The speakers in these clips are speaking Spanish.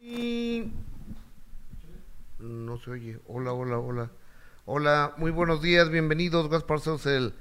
Y... No se oye. Hola, hola, hola. Hola, muy buenos días, bienvenidos. Gaspar Sos, el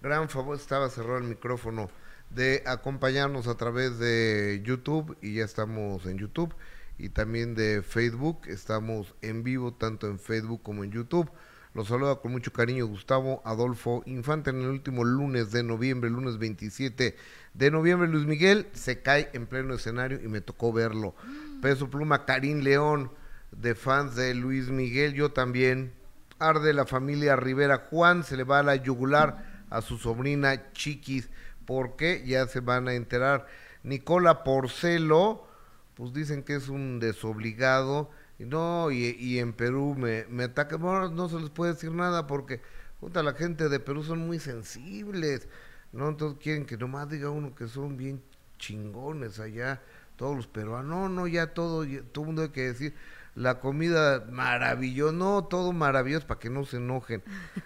gran favor, estaba cerrado el micrófono, de acompañarnos a través de YouTube y ya estamos en YouTube y también de Facebook. Estamos en vivo tanto en Facebook como en YouTube. Los saluda con mucho cariño Gustavo Adolfo Infante en el último lunes de noviembre, lunes 27 de noviembre. Luis Miguel se cae en pleno escenario y me tocó verlo. Peso Pluma, Karim León, de fans de Luis Miguel, yo también. Arde la familia Rivera Juan, se le va a la yugular a su sobrina Chiquis. ¿Por qué? Ya se van a enterar. Nicola Porcelo, pues dicen que es un desobligado no, y, en Perú me, me atacan, no se les puede decir nada porque puta, la gente de Perú son muy sensibles, ¿no? Entonces quieren que nomás diga uno que son bien chingones allá, todos los peruanos, no, no, ya todo, todo el mundo hay que decir, la comida maravillosa, no, todo maravilloso para que no se enojen.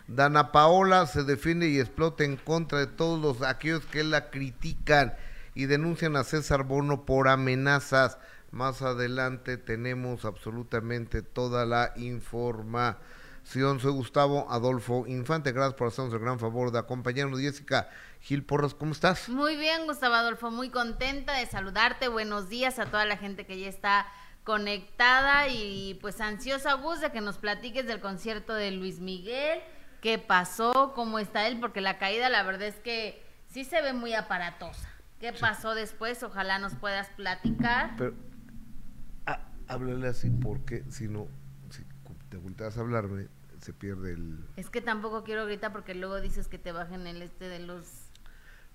Dana Paola se defiende y explota en contra de todos los aquellos que la critican y denuncian a César Bono por amenazas. Más adelante tenemos absolutamente toda la información. Soy Gustavo Adolfo Infante. Gracias por hacernos el gran favor de acompañarnos. Jessica Gil Porras, ¿cómo estás? Muy bien, Gustavo Adolfo. Muy contenta de saludarte. Buenos días a toda la gente que ya está conectada y pues ansiosa, Gus, de que nos platiques del concierto de Luis Miguel. ¿Qué pasó? ¿Cómo está él? Porque la caída, la verdad es que sí se ve muy aparatosa. ¿Qué pasó después? Ojalá nos puedas platicar háblale así porque si no, si te volteas a hablarme, se pierde el... Es que tampoco quiero gritar porque luego dices que te bajen el este de los...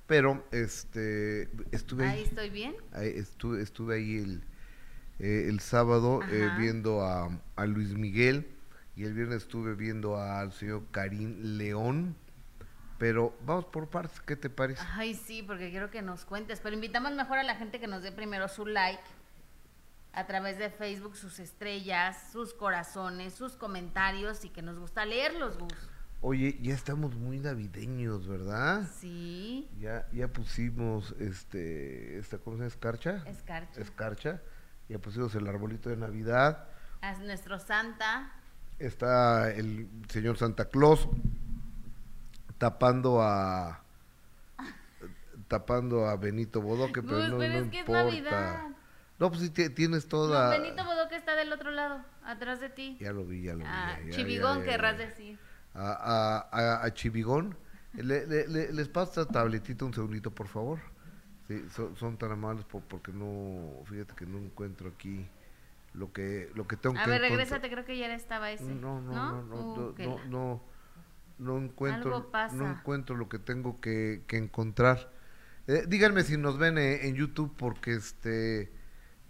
Pero, este, estuve ahí. estoy bien? Ahí, estuve, estuve ahí el, eh, el sábado eh, viendo a, a, Luis Miguel y el viernes estuve viendo al señor Karim León. Pero vamos por partes, ¿qué te parece? Ay, sí, porque quiero que nos cuentes. Pero invitamos mejor a la gente que nos dé primero su like a través de Facebook sus estrellas, sus corazones, sus comentarios y que nos gusta leerlos, Gus. Oye, ya estamos muy navideños, ¿verdad? Sí. Ya, ya pusimos este, esta cosa escarcha. Escarcha. Escarcha. Ya pusimos el arbolito de Navidad. Es nuestro Santa. Está el señor Santa Claus tapando a tapando a Benito Bodoque, pero no, no importa. No, pues sí tienes toda. Benito Bodoque está del otro lado, atrás de ti. Ya lo vi, ya lo vi. Ah, Chivigón, querrás decir. A, a, a, Chivigón. Le, le, les pasa tabletito un segundito, por favor. Sí, son, tan amables porque no, fíjate que no encuentro aquí lo que lo que tengo a que ver, regrésate, creo que ya estaba ese. No, no, no, no, no, no, no, encuentro, no encuentro lo que tengo que, que encontrar. Eh, díganme si nos ven eh, en YouTube porque este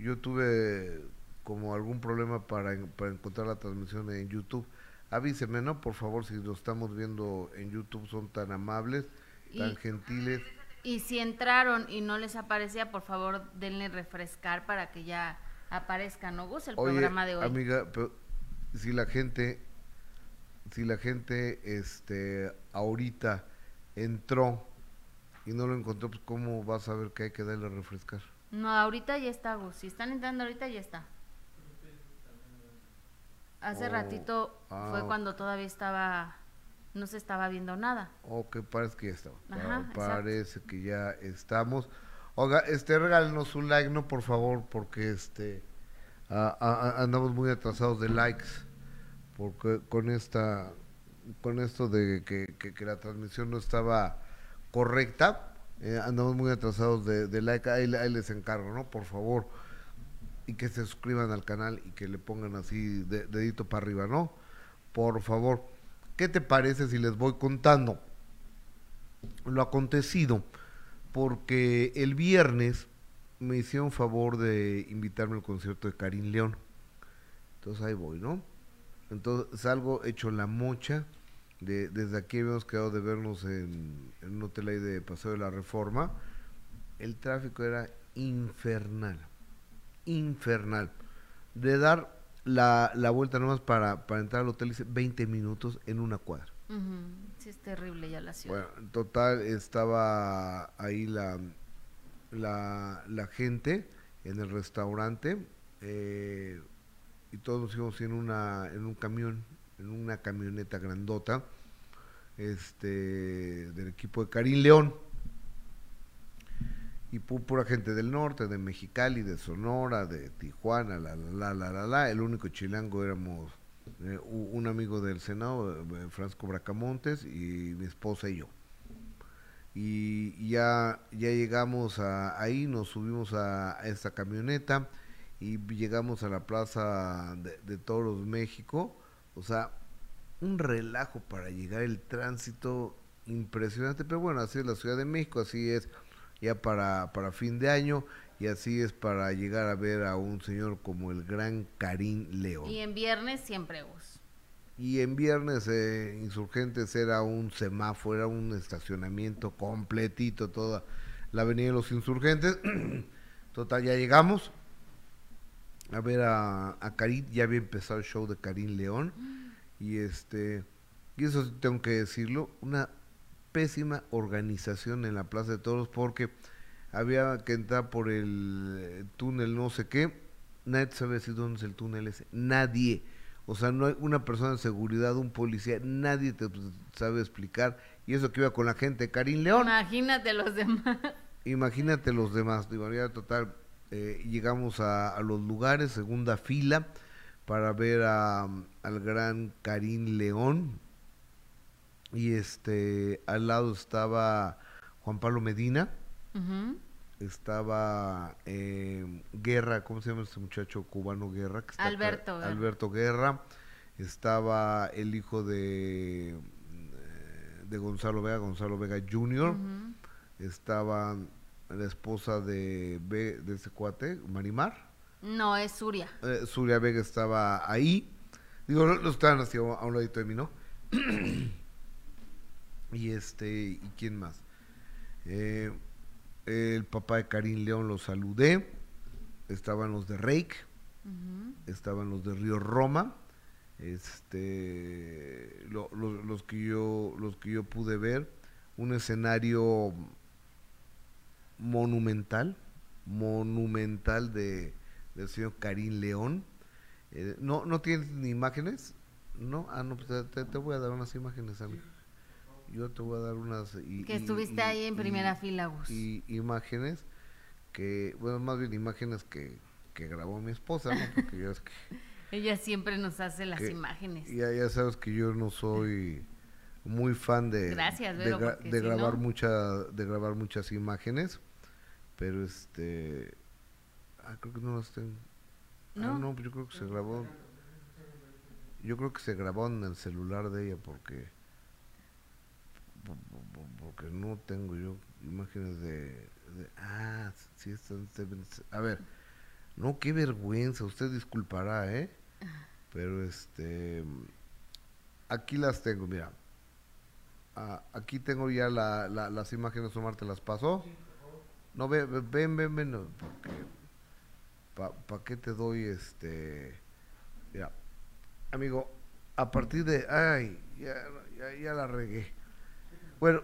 yo tuve como algún problema para, para encontrar la transmisión en YouTube. Avíseme, ¿no? Por favor, si lo estamos viendo en YouTube, son tan amables, tan gentiles. Y si entraron y no les aparecía, por favor, denle refrescar para que ya aparezca, ¿no, Gus? El programa de hoy. Amiga, pero si la gente, si la gente, este, ahorita entró y no lo encontró, pues ¿cómo vas a ver que hay que darle a refrescar? No, ahorita ya está, Gus. Si están entrando ahorita, ya está. Hace oh, ratito fue ah. cuando todavía estaba, no se estaba viendo nada. Ok, parece que ya estaba. parece que ya estamos. Oiga, este, regálenos un like, ¿no? Por favor, porque este, andamos muy atrasados de likes. Porque con esta, con esto de que, que la transmisión no estaba correcta, eh, andamos muy atrasados de, like, ahí, les encargo, ¿no? Por favor. Y que se suscriban al canal y que le pongan así dedito para arriba, ¿no? Por favor. ¿Qué te parece si les voy contando lo acontecido? Porque el viernes me hicieron favor de invitarme al concierto de Karim León. Entonces ahí voy, ¿no? Entonces salgo hecho la mocha desde aquí habíamos quedado de vernos en, un hotel ahí de Paseo de la Reforma. El tráfico era infernal, infernal. De dar la, la vuelta nomás para, para entrar al hotel, hice 20 minutos en una cuadra. Sí, es terrible ya la ciudad. Bueno, en total estaba ahí la, la, la gente en el restaurante, eh, y todos nos íbamos en una en un camión, en una camioneta grandota, este del equipo de Karim León y pura gente del norte, de Mexicali, de Sonora, de Tijuana, la la la la la, el único chilango éramos eh, un amigo del Senado, eh, Francisco Bracamontes, y mi esposa y yo. Y ya, ya llegamos a, ahí, nos subimos a, esta camioneta y llegamos a la Plaza de Toros México. O sea, un relajo para llegar el tránsito impresionante, pero bueno, así es la Ciudad de México, así es ya para, para fin de año y así es para llegar a ver a un señor como el gran Karim León. Y en viernes siempre vos. Y en viernes eh, Insurgentes era un semáforo, era un estacionamiento completito, toda la avenida de los Insurgentes. Total, ya llegamos a ver a, a Karim, ya había empezado el show de Karim León. Y este, y eso tengo que decirlo, una pésima organización en la Plaza de Toros porque había que entrar por el túnel no sé qué, nadie sabe si dónde es el túnel ese, nadie. O sea, no hay una persona de seguridad, un policía, nadie te sabe explicar. Y eso que iba con la gente, Karim León. Imagínate los demás. Imagínate los demás. De manera total, eh, llegamos a, los lugares, segunda fila, para ver a, al gran Karim León. Y este, al lado estaba Juan Pablo Medina estaba eh, Guerra, ¿cómo se llama este muchacho cubano Guerra? Alberto. Alberto Guerra. Estaba el hijo de, eh, de Gonzalo Vega, Gonzalo Vega Jr. Estaba la esposa de, de ese cuate, Marimar. No, es Suria. Eh, Suria Vega estaba ahí. Digo, no, estaban así a un ladito de mí, ¿no? y este, ¿y quién más? Eh, el papá de Karim León lo saludé, estaban los de Reik, estaban los de Río Roma, este, los que yo, los que yo pude ver, un escenario monumental, monumental de del señor Karim León. Eh, no, no tienes ni imágenes, no, ah no, pues te, te voy a dar unas imágenes a mí yo te voy a dar unas... Y, que estuviste ahí en primera fila, Gus. Y imágenes que, bueno, más bien imágenes que, que grabó mi esposa, ¿no? Porque ya es que... Ella siempre nos hace las imágenes. Ya, ya sabes que yo no soy muy fan de, Gracias, de, de grabar mucha, de grabar muchas imágenes, pero este... Ah, creo que no las tengo. Ah, ¿No? Ah, no, yo creo que se grabó... Yo creo que se grabó en el celular de ella porque porque no tengo yo imágenes de, ah, sí están, a ver, no, qué vergüenza, usted disculpará, ¿eh? Pero este, aquí las tengo, mira, ah, aquí tengo ya la, las imágenes, Omar te las pasó. No, ven, ven, ven, ven, porque, ¿para qué te doy este, mira, amigo, a partir de, ay, ya, ya, ya la regué bueno,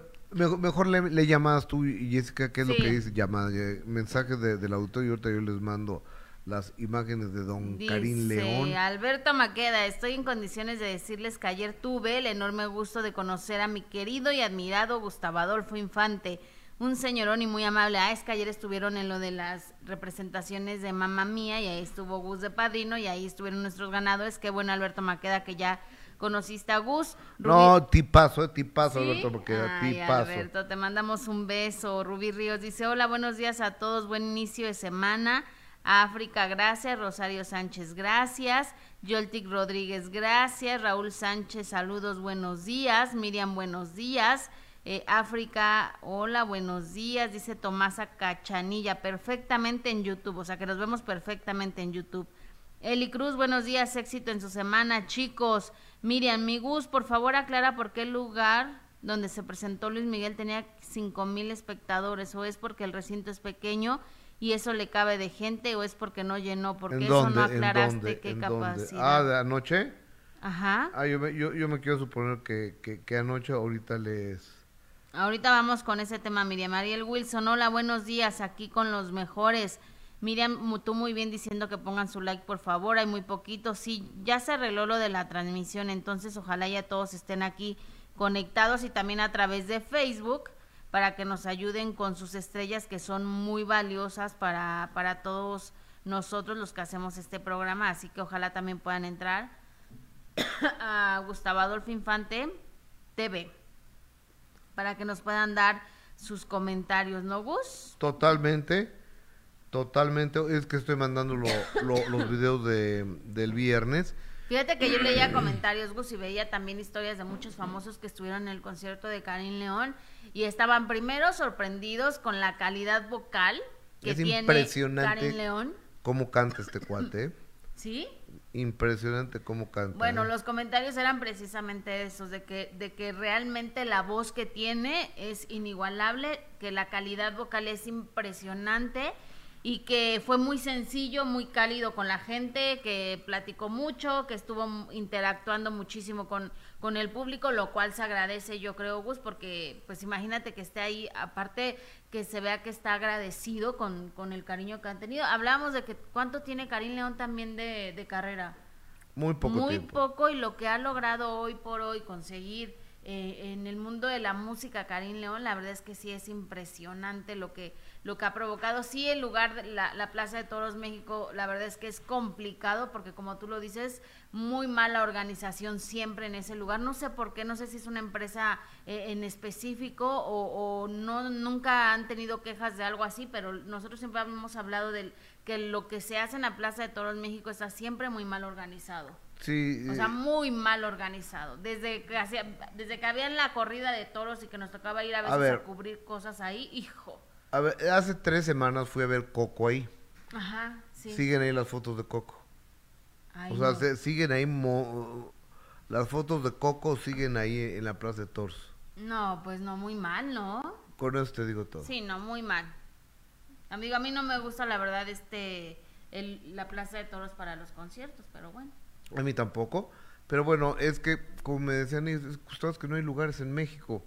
mejor, le, le, llamas tú y Jessica, ¿qué es lo que dice? Llamada, mensajes de, del autor y ahorita yo les mando las imágenes de don Karim León. Alberto Maqueda, estoy en condiciones de decirles que ayer tuve el enorme gusto de conocer a mi querido y admirado Gustavo Adolfo Infante, un señorón y muy amable. Ah, es que ayer estuvieron en lo de las representaciones de Mamá Mía y ahí estuvo Gus de Padrino y ahí estuvieron nuestros ganadores. Qué bueno Alberto Maqueda que ya conociste a Gus. No, tipazo, eh, tipazo, Alberto, porque tipazo. Alberto, te mandamos un beso. Rubí Ríos dice, hola, buenos días a todos, buen inicio de semana. África, gracias. Rosario Sánchez, gracias. Yoltic Rodríguez, gracias. Raúl Sánchez, saludos, buenos días. Miriam, buenos días. Eh, África, hola, buenos días. Dice Tomasa Cachanilla, perfectamente en YouTube, o sea que nos vemos perfectamente en YouTube. Eli Cruz, buenos días, éxito en su semana, chicos. Miriam, mi Gus, por favor aclara por qué el lugar donde se presentó Luis Miguel tenía cinco mil espectadores, o es porque el recinto es pequeño y eso le cabe de gente, o es porque no llenó, porque eso no aclaraste qué capacidad. Ah, de anoche. Ajá. Ah, yo me, yo, yo me quiero suponer que, que, que anoche ahorita les... Ahorita vamos con ese tema, Miriam. Mariel Wilson, hola, buenos días, aquí con los mejores. Miriam, tú muy bien diciendo que pongan su like, por favor. Hay muy poquito. Sí, ya se arregló lo de la transmisión, entonces ojalá ya todos estén aquí conectados y también a través de Facebook para que nos ayuden con sus estrellas que son muy valiosas para, para todos nosotros los que hacemos este programa. Así que ojalá también puedan entrar a Gustavo Adolfo Infante TV para que nos puedan dar sus comentarios, ¿no, Gus? Totalmente, totalmente. Es que estoy mandando los videos de, del viernes. Fíjate que yo leía comentarios, Gus, y veía también historias de muchos famosos que estuvieron en el concierto de Karim León y estaban primero sorprendidos con la calidad vocal que es tiene impresionante León. cómo canta este cuate. ¿Sí? Impresionante cómo canta. Bueno, ¿eh? los comentarios eran precisamente esos, de que, de que realmente la voz que tiene es inigualable, que la calidad vocal es impresionante y que fue muy sencillo, muy cálido con la gente, que platicó mucho, que estuvo interactuando muchísimo con, con el público, lo cual se agradece, yo creo, Gus, porque pues imagínate que esté ahí, aparte que se vea que está agradecido con, con el cariño que han tenido. Hablábamos de que cuánto tiene Karim León también de, de carrera. Muy poco Muy tiempo. poco y lo que ha logrado hoy por hoy conseguir eh, en el mundo de la música Karim León, la verdad es que sí es impresionante lo que lo que ha provocado. Sí, el lugar, de la, la Plaza de Toros México, la verdad es que es complicado porque como tú lo dices, muy mala organización siempre en ese lugar. No sé por qué, no sé si es una empresa eh, en específico o, o, no nunca han tenido quejas de algo así, pero nosotros siempre hemos hablado del que lo que se hace en la Plaza de Toros México está siempre muy mal organizado. Sí, O sea, eh, muy mal organizado. Desde que hacía, desde que había la corrida de toros y que nos tocaba ir a A veces a, ver. cubrir cosas ahí, hijo. a ver, hace tres semanas fui a ver Coco ahí. Ajá, sí. Siguen ahí las fotos de Coco. Ay, o sea, no. se- siguen ahí, mo- las fotos de Coco siguen ahí en la Plaza de Toros. No, pues no, muy mal, ¿no? Con eso te digo todo. Sí, no, muy mal. Amigo, a mí no me gusta la verdad este el, la plaza de toros para los conciertos, pero bueno. A mí tampoco. Pero bueno, es que, como me decían, es, es ustedes que no hay lugares en México.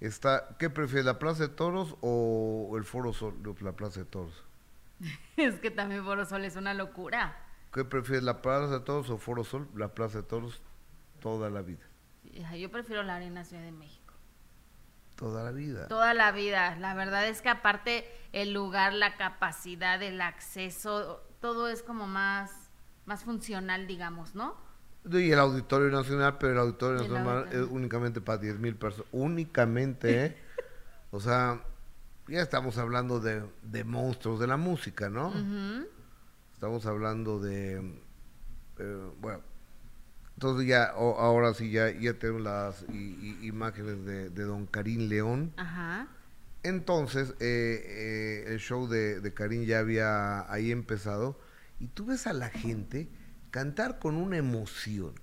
Está, ¿Qué prefieres, la Plaza de Toros o el Foro Sol, la Plaza de Toros? es que también Foro Sol es una locura. ¿Qué prefieres, la Plaza de Toros o Foro Sol? La Plaza de Toros toda la vida. Yo prefiero la Arena Ciudad de México. Toda la vida. Toda la vida. La verdad es que aparte el lugar, la capacidad, el acceso, todo es como más, más funcional, digamos, ¿no? Y el Auditorio Nacional, pero el Auditorio el Nacional es únicamente para 10 mil personas. Únicamente, ¿eh? O sea, ya estamos hablando de, de monstruos de la música, ¿no? Ujú. Estamos hablando de... eh, bueno, entonces ya, o- ahora sí, ya, ya tenemos las i- i- imágenes de, de Don Karim León. Ajá. Entonces, eh, eh, el show de, de Karim ya había ahí empezado y tú ves a la gente cantar con una emoción,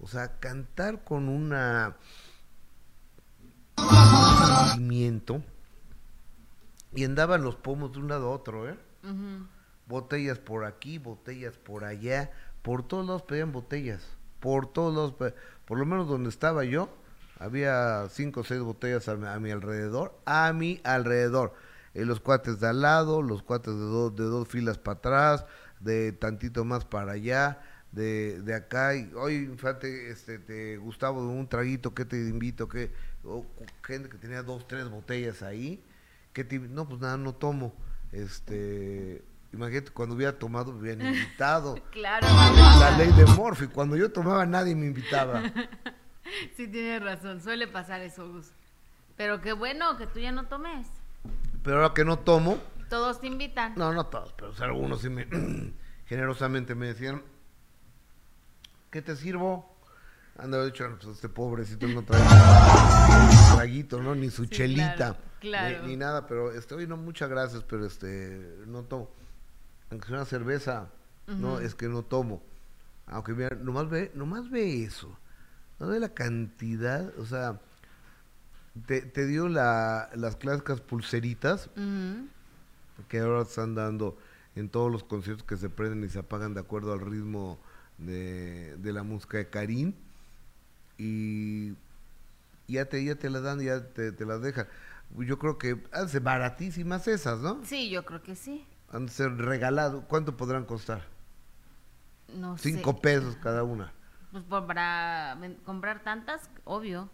o sea, cantar con una un sentimiento y andaban los pomos de un lado a otro, ¿eh? Botellas por aquí, botellas por allá, por todos lados pedían botellas, por todos lados, pe- por lo menos donde estaba yo, había cinco o seis botellas a, mi- a mi alrededor, a mi alrededor. Eh, los cuates de al lado, los cuates de, dos de dos filas para atrás, de tantito más para allá, de, de acá. Y, Oye, fíjate, este, te, Gustavo, un traguito, ¿qué te invito? que gente que tenía dos, tres botellas ahí. ¿qué te no, pues nada, no tomo. Este, imagínate, cuando hubiera tomado, me hubieran invitado. Claro. La ley de Morphy, cuando yo tomaba nadie me invitaba. Sí, tienes razón. Suele pasar eso, Gus. Pero qué bueno que tú ya no tomes. Pero ahora que no tomo, Todos te invitan. no, no todos, pero o sea, algunos sí me, generosamente me decían, ¿qué te sirvo? Anda, dicho, pues este pobrecito no trae traguito, ¿no? Ni su Sí, chelita, claro, claro. Ni, ni nada, pero este, oye, no, muchas gracias, pero este, no tomo. Aunque sea una cerveza, no, es que no tomo. Aunque mira, nomás ve, nomás ve eso. No ve la cantidad, o sea, te, te dio la, las clásicas pulseritas Ujú. Que ahora están dando en todos los conciertos que se prenden y se apagan de acuerdo al ritmo de, de la música de Karim y ya te, ya te la dan, ya te, te las dejan. Yo creo que hace baratísimas esas, ¿no? Sí, yo creo que sí. Han de ser regalado. ¿Cuánto podrán costar? No sé. Cinco pesos cada una. Pues para comprar tantas, obvio.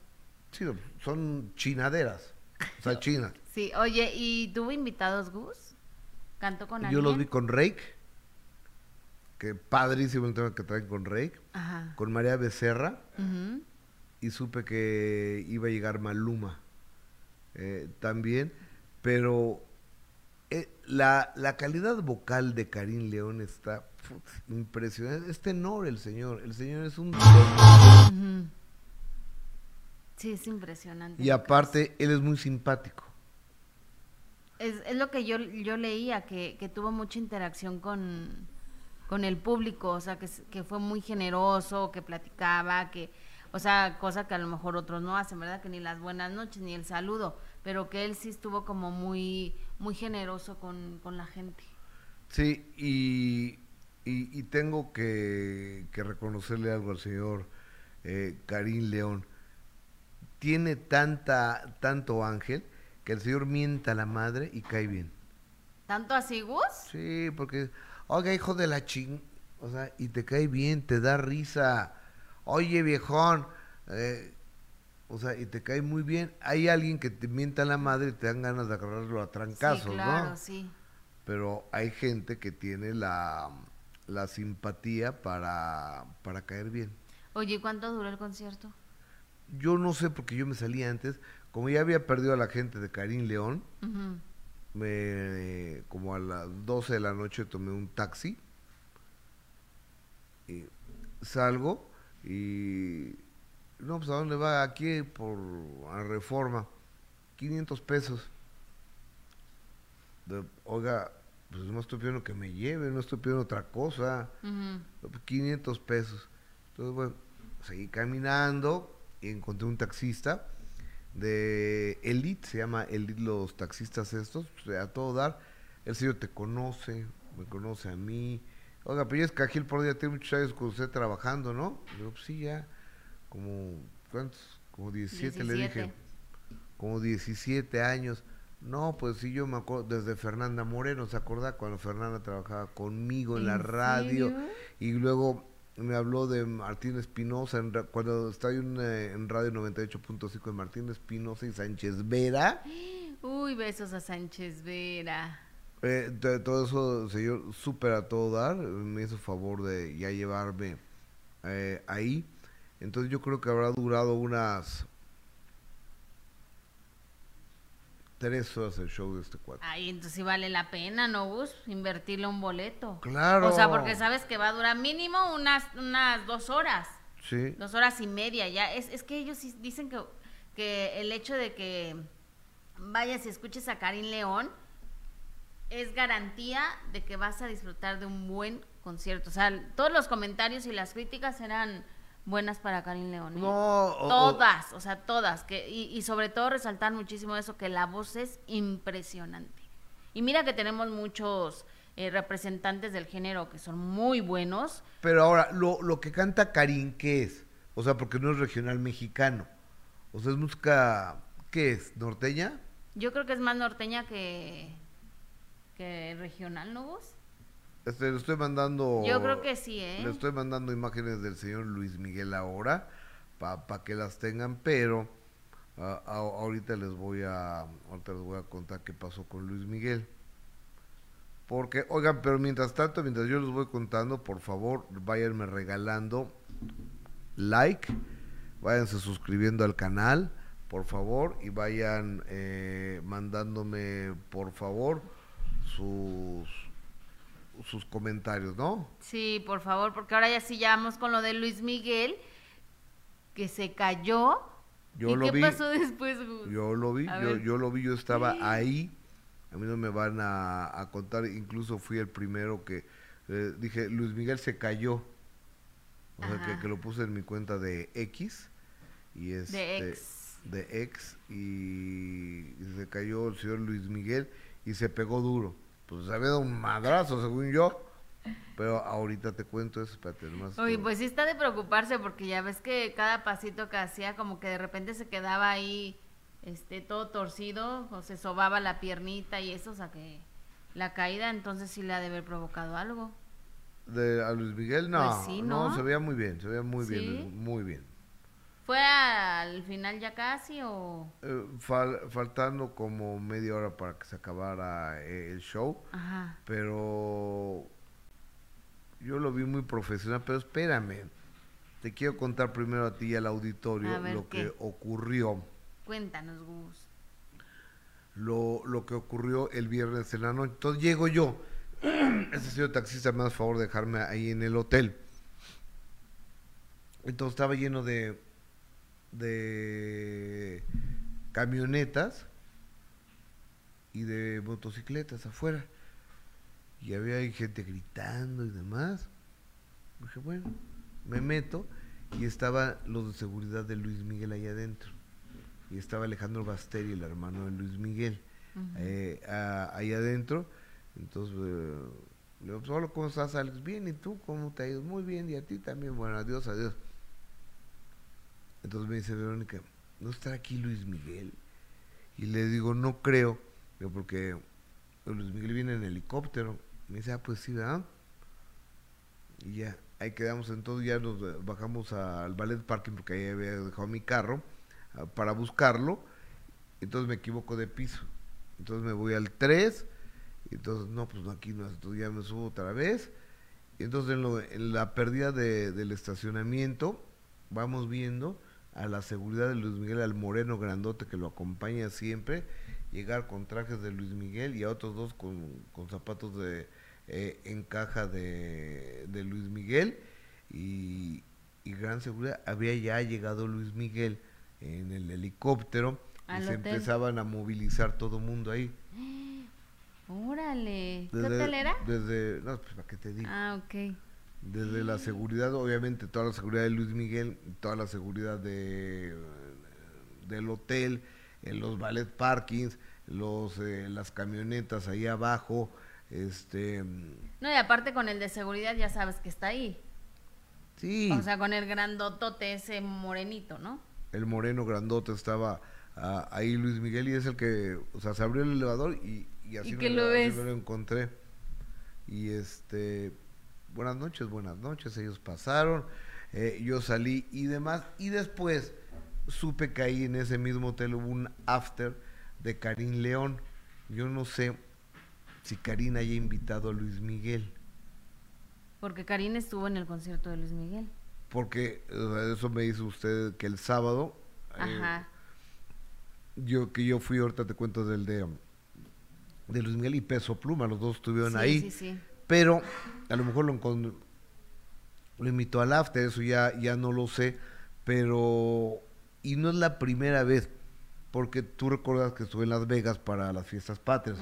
Sí, son chinaderas. O sea, chinas. Sí, oye, ¿y tuvo invitados Gus? ¿Cantó con Yo los vi con Rake. Que padrísimo el tema que traen con Rake. Ajá. Con María Becerra. Y supe que iba a llegar Maluma eh, también, pero eh, la, la calidad vocal de Karim León está impresionante. Es tenor el señor, el señor es un. Ujú. Sí, es impresionante. Y aparte, él es muy simpático. Es, es lo que yo, yo leía, que, que tuvo mucha interacción con, con el público, o sea, que, que fue muy generoso, que platicaba, que, o sea, cosa que a lo mejor otros no hacen, ¿verdad? Que ni las buenas noches, ni el saludo, pero que él sí estuvo como muy, muy generoso con, con la gente. Sí, y, y, y tengo que, que reconocerle algo al señor eh, Karim León. Tiene tanta, tanto ángel que el señor mienta a la madre y cae bien. ¿Tanto así, Gus? Sí, porque, oiga, hijo de la ching, o sea, y te cae bien, te da risa. Oye, viejón, eh, o sea, y te cae muy bien. Hay alguien que te mienta a la madre y te dan ganas de agarrarlo a trancazos, sí, claro, ¿no? sí. Pero hay gente que tiene la, la simpatía para, para caer bien. Oye, ¿y ¿cuánto duró el concierto? Yo no sé porque yo me salí antes, como ya había perdido a la gente de Karim León, me como a las 12 de la noche tomé un taxi y salgo y no pues a dónde va aquí por a Reforma 500 pesos. De- oiga pues no estoy pidiendo que me lleve no estoy pidiendo otra cosa. Ujú. 500 pesos. Entonces, bueno, seguí caminando y encontré un taxista de Elite, se llama Elite los taxistas estos, pues, a todo dar. El señor te conoce, me conoce a mí. Oiga, pero ya es Cajil por día, tiene muchos años con usted trabajando, ¿no? Yo, pues sí, ya, como, ¿cuántos? Como 17, le 17. dije. Como 17 años. No, pues sí, yo me acuerdo, desde Fernanda Moreno, ¿se acuerda? Cuando Fernanda trabajaba conmigo en, la ¿En radio. serio? Y luego me habló de Martín Espinosa, cuando estaba en, eh, en Radio 98.5 de Martín Espinosa y Sánchez Vera. Uy, besos a Sánchez Vera. Eh, to- todo eso, señor, súper a todo dar. Me hizo favor de ya llevarme eh, ahí. Entonces yo creo que habrá durado unas tres horas el show de este cuate. Ay, entonces sí vale la pena, ¿no, Gus? Invertirle un boleto. Claro. O sea, porque sabes que va a durar mínimo unas, unas dos horas, Sí. dos horas y media. Ya es, es que ellos dicen que, que el hecho de que vayas y escuches a Karim León es garantía de que vas a disfrutar de un buen concierto. O sea, todos los comentarios y las críticas eran buenas para Karim León. ¿eh? No, todas, o sea, todas. Que, y, y sobre todo resaltar muchísimo eso, que la voz es impresionante. Y mira que tenemos muchos eh, representantes del género que son muy buenos. Pero ahora, lo, lo que canta Karim, ¿qué es? O sea, porque no es regional mexicano. O sea, es música, ¿qué es? ¿Norteña? Yo creo que es más norteña que, que regional, ¿no vos? Este, le estoy mandando... Yo creo que sí, ¿eh? Le estoy mandando imágenes del señor Luis Miguel ahora, para que las tengan, pero ah, a- ahorita les voy a ahorita les voy a contar qué pasó con Luis Miguel. Porque, oigan, pero mientras tanto, mientras yo les voy contando, por favor, váyanme regalando like, váyanse suscribiendo al canal, por favor, y vayan eh, mandándome, por favor, sus, sus comentarios, ¿no? Sí, por favor, porque ahora ya sí ya vamos con lo de Luis Miguel, que se cayó. Yo ¿Y lo qué vi. pasó después? Yo lo vi, yo, lo vi, yo estaba ahí. A mí no me van a, a contar, incluso fui el primero que eh, dije, Luis Miguel se cayó. O sea, que, lo puse en mi cuenta de X. Y este, De ex. De X. Y, y se cayó el señor Luis Miguel y se pegó duro. Pues había dado un madrazo, según yo. Pero ahorita te cuento eso, espérate, nomás. Te- pues sí está de preocuparse porque ya ves que cada pasito que hacía como que de repente se quedaba ahí este todo torcido o se sobaba la piernita y eso, o sea que la caída, entonces sí le ha de haber provocado algo. De, a Luis Miguel, no, Pues sí, no, ¿no? se veía muy bien, se veía muy ¿Sí? bien, muy bien. ¿Fue al final ya casi o...? Eh, fal- faltando como media hora para que se acabara eh, el show, Ajá. pero yo lo vi muy profesional, pero espérame, te quiero contar primero a ti y al auditorio ver, lo ¿qué? que ocurrió, Cuéntanos, Gus. lo, lo que ocurrió el viernes en la noche. Entonces llego yo, ese señor taxista me hace favor de dejarme ahí en el hotel. Entonces estaba lleno de, de camionetas y de motocicletas afuera. Y había gente gritando y demás. Dije, bueno, me meto y estaban los de seguridad de Luis Miguel ahí adentro. Y estaba Alejandro Basteri, el hermano de Luis Miguel, eh, a- ahí adentro. Entonces, eh, le digo, pues, ¿cómo estás, Alex? Bien, ¿y tú? ¿Cómo te ha ido? Muy bien, y a ti también. Bueno, adiós, adiós. Entonces me dice Verónica, ¿no estará aquí Luis Miguel? Y le digo, no creo, porque Luis Miguel viene en helicóptero. Me dice, ah, pues sí, ¿verdad? Y ya, ahí quedamos entonces, ya nos eh, bajamos al ballet parking porque ahí había dejado mi carro ah, para buscarlo. Entonces me equivoco de piso. Entonces me voy al 3. Y entonces, no, pues no, aquí no, entonces ya me subo otra vez. Entonces en, lo- en la pérdida de- del estacionamiento, vamos viendo a la seguridad de Luis Miguel, al moreno grandote que lo acompaña siempre, llegar con trajes de Luis Miguel y a otros dos con, con zapatos de eh, en caja de, de Luis Miguel y, y gran seguridad. Había ya llegado Luis Miguel en el helicóptero y se hotel. empezaban a movilizar todo mundo ahí. Órale. ¿Qué Desde- hotel era? Desde, no, pues para qué te digo. Ah, ok. Desde la seguridad, obviamente, toda la seguridad de Luis Miguel, toda la seguridad de, del hotel, en los ballet parkings, los, eh, las camionetas ahí abajo, este, No, y aparte con el de seguridad ya sabes que está ahí. sí, O sea, con el grandotote ese morenito, ¿no? el moreno grandote estaba ah, ahí Luis Miguel y es el que, o sea, se abrió el elevador y, y así, ¿Y lo ves? lo encontré. Y este, buenas noches, buenas noches, ellos pasaron, eh, yo salí y demás, y después supe que ahí en ese mismo hotel hubo un after de Karim León. Yo no sé si Karim haya invitado a Luis Miguel. Porque Karina estuvo en el concierto de Luis Miguel. Porque eso me dice usted que el sábado eh, Ajá. yo que yo fui ahorita te cuento del de de Luis Miguel y Peso Pluma, los dos estuvieron sí, ahí, sí, sí. Pero a lo mejor lo encon- lo invitó al after, eso ya ya no lo sé, pero y no es la primera vez, porque tú recuerdas que estuve en Las Vegas para las fiestas patrias.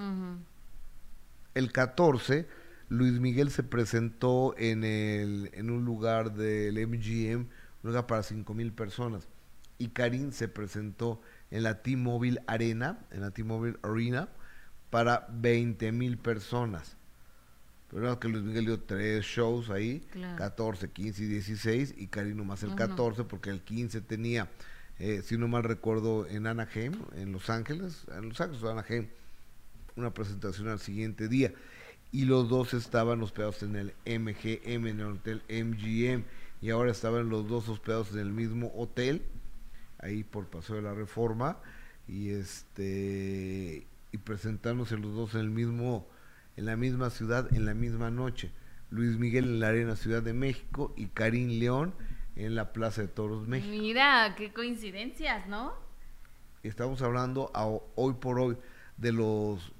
El 14 Luis Miguel se presentó en el en un lugar del MGM, un lugar para cinco mil personas y Karim se presentó en la T-Mobile Arena, en la T-Mobile Arena, para 20 mil personas. Pero que Luis Miguel dio tres shows ahí, Claro. 14, 15 y 16, y Karim nomás el Ujú. 14, porque el 15 tenía, eh, si no mal recuerdo, en Anaheim, en Los Ángeles, en Los Ángeles o Anaheim, una presentación al siguiente día. Y los dos estaban hospedados en el MGM, en el hotel MGM, y ahora estaban los dos hospedados en el mismo hotel, ahí por Paseo de la Reforma, y este y presentándose los dos en el mismo, en la misma ciudad, en la misma noche. Luis Miguel en la Arena Ciudad de México y Karim León en la Plaza de Toros México. Mira, qué coincidencias, ¿no? Estamos hablando a- hoy por hoy de los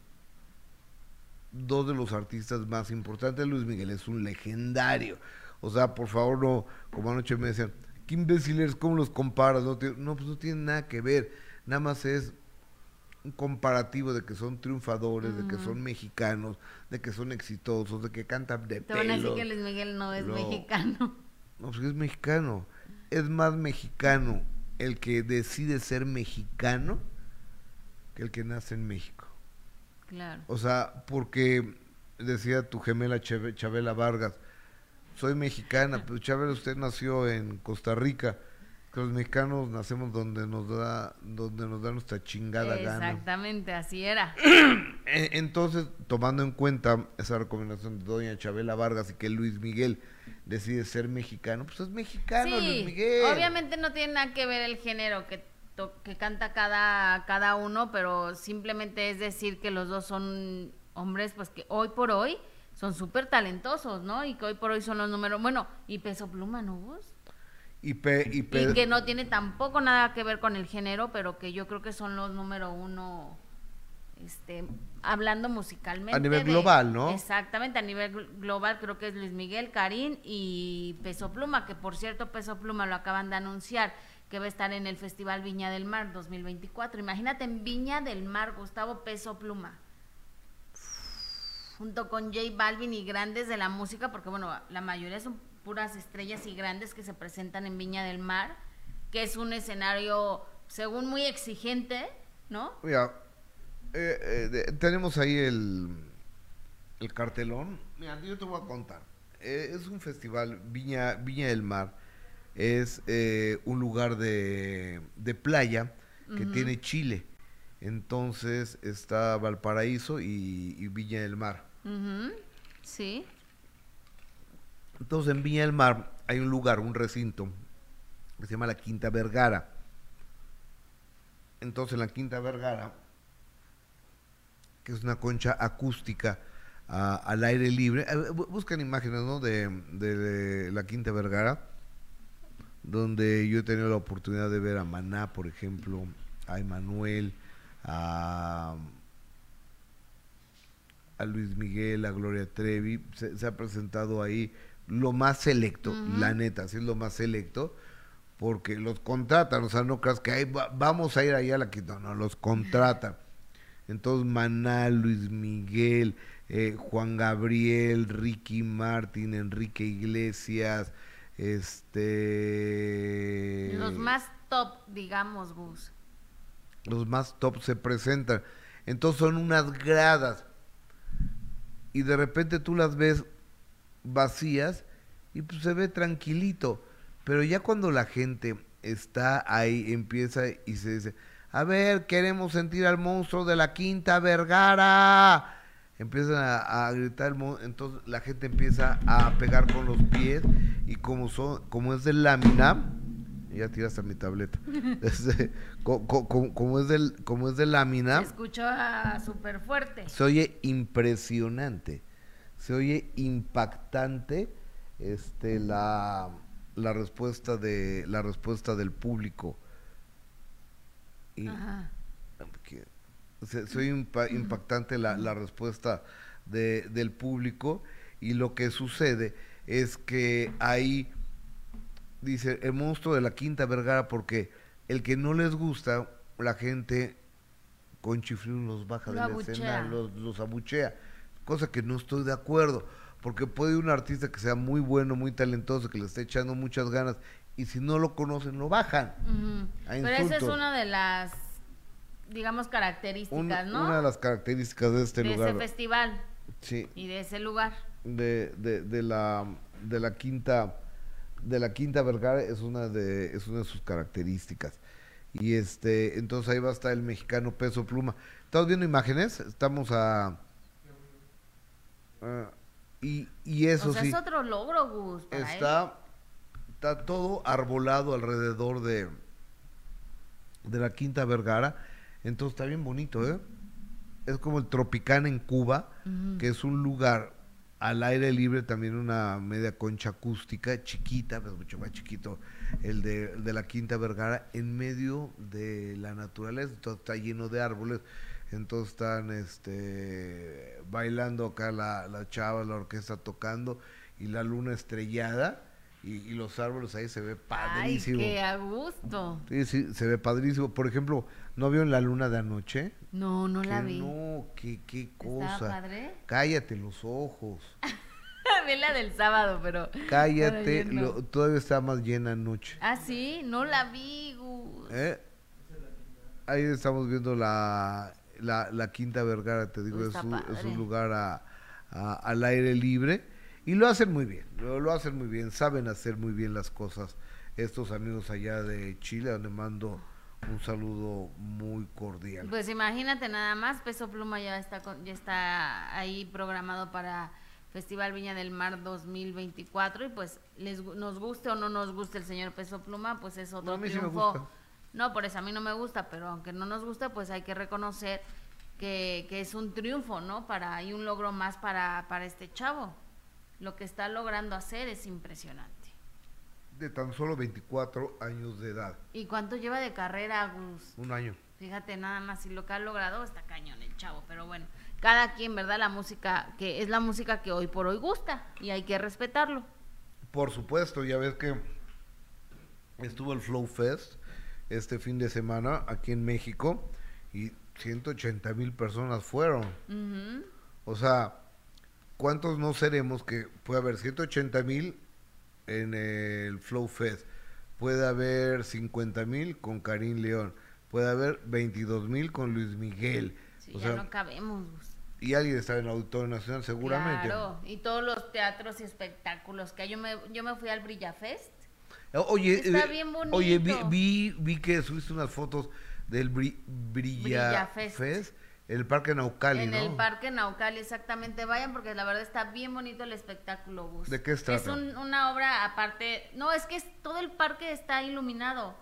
dos de los artistas más importantes. Luis Miguel es un legendario. O sea, por favor, no, como anoche me decían, qué imbécil eres, ¿cómo los comparas? No, no, pues no tiene nada que ver. Nada más es un comparativo de que son triunfadores, de que son mexicanos, de que son exitosos, de que cantan de Te van a decir pelo. que Luis Miguel no es No. mexicano. No, pues es mexicano. Es más mexicano el que decide ser mexicano que el que nace en México. Claro. O sea, porque decía tu gemela Chabela Vargas, soy mexicana, pero Chabela usted nació en Costa Rica los mexicanos nacemos donde nos da, donde nos da nuestra chingada gana. Exactamente, así era. E- Entonces, tomando en cuenta esa recomendación de doña Chabela Vargas y que Luis Miguel decide ser mexicano, pues es mexicano Luis Miguel. obviamente no tiene nada que ver el género que, to- que canta cada, cada uno, pero simplemente es decir que los dos son hombres, pues que hoy por hoy son súper talentosos, ¿no? Y que hoy por hoy son los números, bueno, y Peso Pluma, ¿no vos? Y, pe- y pe- Y que no tiene tampoco nada que ver con el género, pero que yo creo que son los número uno, este, hablando musicalmente. A nivel de- global, ¿no? Exactamente, a nivel gl- global creo que es Luis Miguel, Karim y Peso Pluma, que por cierto Peso Pluma lo acaban de anunciar que va a estar en el Festival Viña del Mar 2024. Imagínate en Viña del Mar, Gustavo Peso Pluma. Junto con J Balvin y grandes de la música, porque bueno, la mayoría son puras estrellas y grandes que se presentan en Viña del Mar, que es un escenario, según muy exigente, ¿no? Mira, eh, eh, de- tenemos ahí el, el cartelón. Mira, yo te voy a contar. Eh, es un festival, Viña, Viña del Mar. Es eh, un lugar de, de playa que tiene Chile. Entonces está Valparaíso y, y Viña del Mar. Sí. Entonces en Viña del Mar hay un lugar, un recinto, que se llama la Quinta Vergara. Entonces en la Quinta Vergara, que es una concha acústica al aire libre, bu- buscan imágenes ¿no? de, la Quinta Vergara, donde yo he tenido la oportunidad de ver a Maná, por ejemplo, a Emanuel, a, a Luis Miguel, a Gloria Trevi, se, se ha presentado ahí lo más selecto, la neta, sí es lo más selecto, porque los contratan, o sea, no creas que "Ay, va- vamos a ir allá a la quinta, no, los contratan. Entonces, Maná, Luis Miguel, eh, Juan Gabriel, Ricky Martin, Enrique Iglesias, este... Los más top, digamos, Gus. los más top se presentan. Entonces son unas gradas. Y de repente tú las ves vacías y pues se ve tranquilito. Pero ya cuando la gente está ahí, empieza y se dice, a ver, queremos sentir al monstruo de la Quinta Vergara. Empiezan a, a gritar, entonces la gente empieza a pegar con los pies y como, son, como es de lámina, ya tiraste mi tableta, Este, co- co- co- como, es del, como es de lámina, Se escucha súper fuerte. se oye impresionante, se oye impactante este, la, la, respuesta de, la respuesta del público. Y, Ajá. se, se oye impa- impactante la, la respuesta de- del público y lo que sucede es que ahí dice el monstruo de la Quinta Vergara porque el que no les gusta la gente con chiflidos los baja Lo del abuchea. escenario, los, los abuchea, cosa que no estoy de acuerdo, porque puede un artista que sea muy bueno, muy talentoso, que le esté echando muchas ganas, y si no lo conocen, lo bajan. Pero esa es una de las, digamos, características, ¿no? Una de las características de este de lugar. ese festival Sí, y de ese lugar. de, de, de la de la quinta de la quinta Vergara es una de es una de sus características y este entonces ahí va a estar el mexicano peso pluma estamos viendo imágenes estamos a ah, y, y eso o sea, sí. es otro logro, Gus. está está todo arbolado alrededor de de la quinta Vergara. Entonces está bien bonito eh es como el Tropicana en Cuba que es un lugar al aire libre, también una media concha acústica, chiquita, pues mucho más chiquito, el de, el de la Quinta Vergara, en medio de la naturaleza, entonces está lleno de árboles, entonces están este bailando acá la, la chava, la orquesta tocando, y la luna estrellada, y, y los árboles ahí se ve padrísimo. Ay, qué a gusto. Sí, sí, se ve padrísimo. Por ejemplo, ¿no vio la luna de anoche? No, no la vi. No, qué, qué ¿Estaba cosa. padre? Cállate los ojos. vi la del sábado, pero... Cállate, no. lo- todavía está más llena anoche. Ah, sí, no la vi, Gus. ¿Eh? Ahí estamos viendo la, la, la Quinta Vergara, te digo, es un, es un lugar a- a- al aire libre y lo hacen muy bien, lo, lo hacen muy bien, saben hacer muy bien las cosas estos amigos allá de Chile, donde mando un saludo muy cordial. Pues imagínate nada más, Peso Pluma ya está ya está ahí programado para Festival Viña del Mar 2024 y pues les nos guste o no nos guste el señor Peso Pluma, pues es otro triunfo. No, por eso a mí no me gusta, pero aunque no nos guste, pues hay que reconocer que, que es un triunfo, ¿no? Para y un logro más para para este chavo. Lo que está logrando hacer es impresionante de tan solo 24 años de edad. ¿Y cuánto lleva de carrera, Gus? Un año. Fíjate nada más, y lo que ha logrado está cañón el chavo, pero bueno, cada quien, ¿verdad? La música, que es la música que hoy por hoy gusta, y hay que respetarlo. Por supuesto, ya ves que estuvo el Flow Fest este fin de semana aquí en México, y 180 mil personas fueron. O sea, ¿cuántos no seremos que puede haber 180 mil en el Flow Fest. Puede haber 50 mil con Karim León. Puede haber 22 mil con Luis Miguel. o ya no cabemos. Y alguien está en el Auditorio Nacional seguramente. Claro, y todos los teatros y espectáculos que yo me, yo me fui al Brilla Fest. Oye, está eh, bien bonito. Oye, vi, vi, que subiste unas fotos del Brilla, Fest el Parque Naucali, en el Parque Naucali, exactamente. Vayan porque la verdad está bien bonito el espectáculo, Gus. ¿De qué está? Es una obra aparte. No, es que todo el parque está iluminado.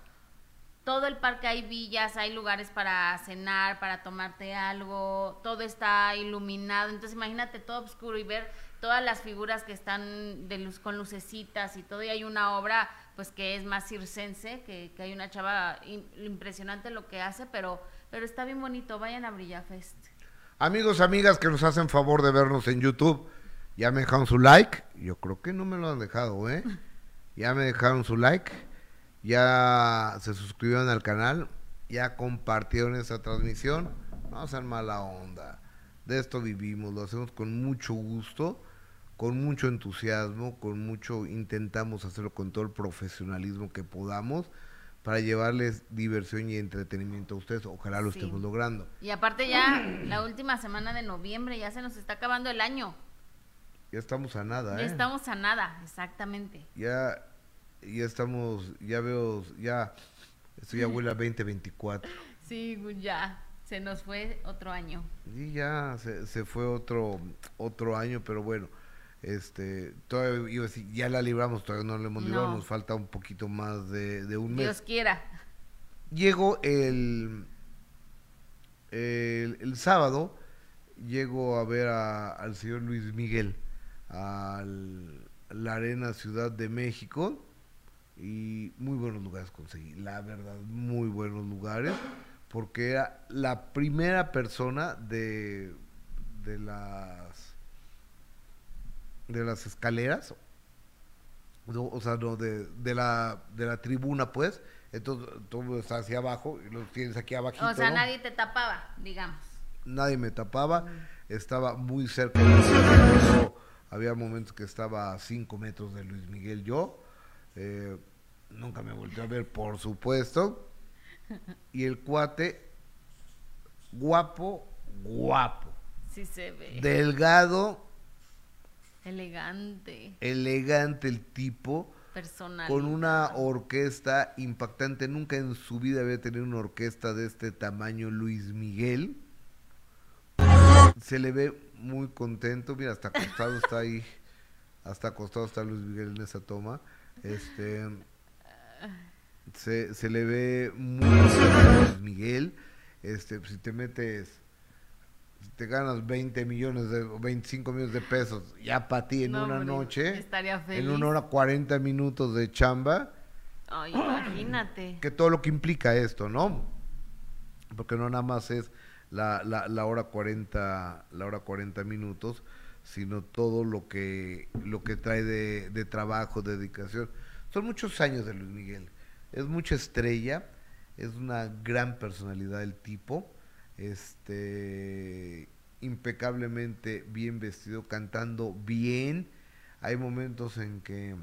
Todo el parque hay villas, hay lugares para cenar, para tomarte algo. Todo está iluminado. Entonces imagínate todo oscuro y ver todas las figuras que están de luz con lucecitas y todo. Y hay una obra pues que es más circense, que, que hay una chava impresionante lo que hace, pero pero está bien bonito, vayan a Brillafest. Amigos, amigas que nos hacen favor de vernos en YouTube, ya me dejaron su like. Yo creo que no me lo han dejado, ¿eh? Ya me dejaron su like, ya se suscribieron al canal, ya compartieron esta transmisión. No sean mala onda. De esto vivimos, lo hacemos con mucho gusto, con mucho entusiasmo, con mucho intentamos hacerlo con todo el profesionalismo que podamos para llevarles diversión y entretenimiento a ustedes. Ojalá lo estemos logrando. Y aparte ya la última semana de noviembre, ya se nos está acabando el año. Ya estamos a nada, ¿eh? Ya estamos a nada, exactamente. Ya, ya estamos, ya veo, ya, esto ya huele a 2024. Sí, ya, se nos fue otro año. Y ya, se, se fue otro, otro año, pero bueno este, todavía ya la libramos, todavía no la hemos librado, nos falta un poquito más de, un mes. Dios quiera. Llego el, el, sábado, llego a ver al señor Luis Miguel a la Arena Ciudad de México y muy buenos lugares conseguí, la verdad, muy buenos lugares, porque era la primera persona de, de las de las escaleras, o sea, no, de, de, la, de la tribuna, pues, entonces todo está hacia abajo y lo tienes aquí abajo. O sea, nadie te tapaba, digamos. Nadie me tapaba, estaba muy cerca de había momentos que estaba a cinco metros de Luis Miguel yo, eh, nunca me volvió a ver, por supuesto, y el cuate, guapo, guapo. Sí se ve. Delgado, Elegante. Elegante el tipo. Personal. Con una orquesta impactante. Nunca en su vida había tenido una orquesta de este tamaño Luis Miguel. Se le ve muy contento. Mira, hasta acostado está ahí. Hasta acostado está Luis Miguel en esa toma. Este. Se, se le ve muy Luis Miguel. Este, si te metes te ganas 20 millones de 25 millones de pesos ya para ti en una noche, estaría feliz. en una hora 40 minutos de chamba. Ay, imagínate. Que todo lo que implica esto, ¿no? Porque no nada más es la, la, la hora 40 la hora 40 minutos, sino todo lo que lo que trae de, de trabajo, de dedicación. Son muchos años de Luis Miguel. Es mucha estrella, es una gran personalidad el tipo este impecablemente bien vestido, cantando bien. Hay momentos en que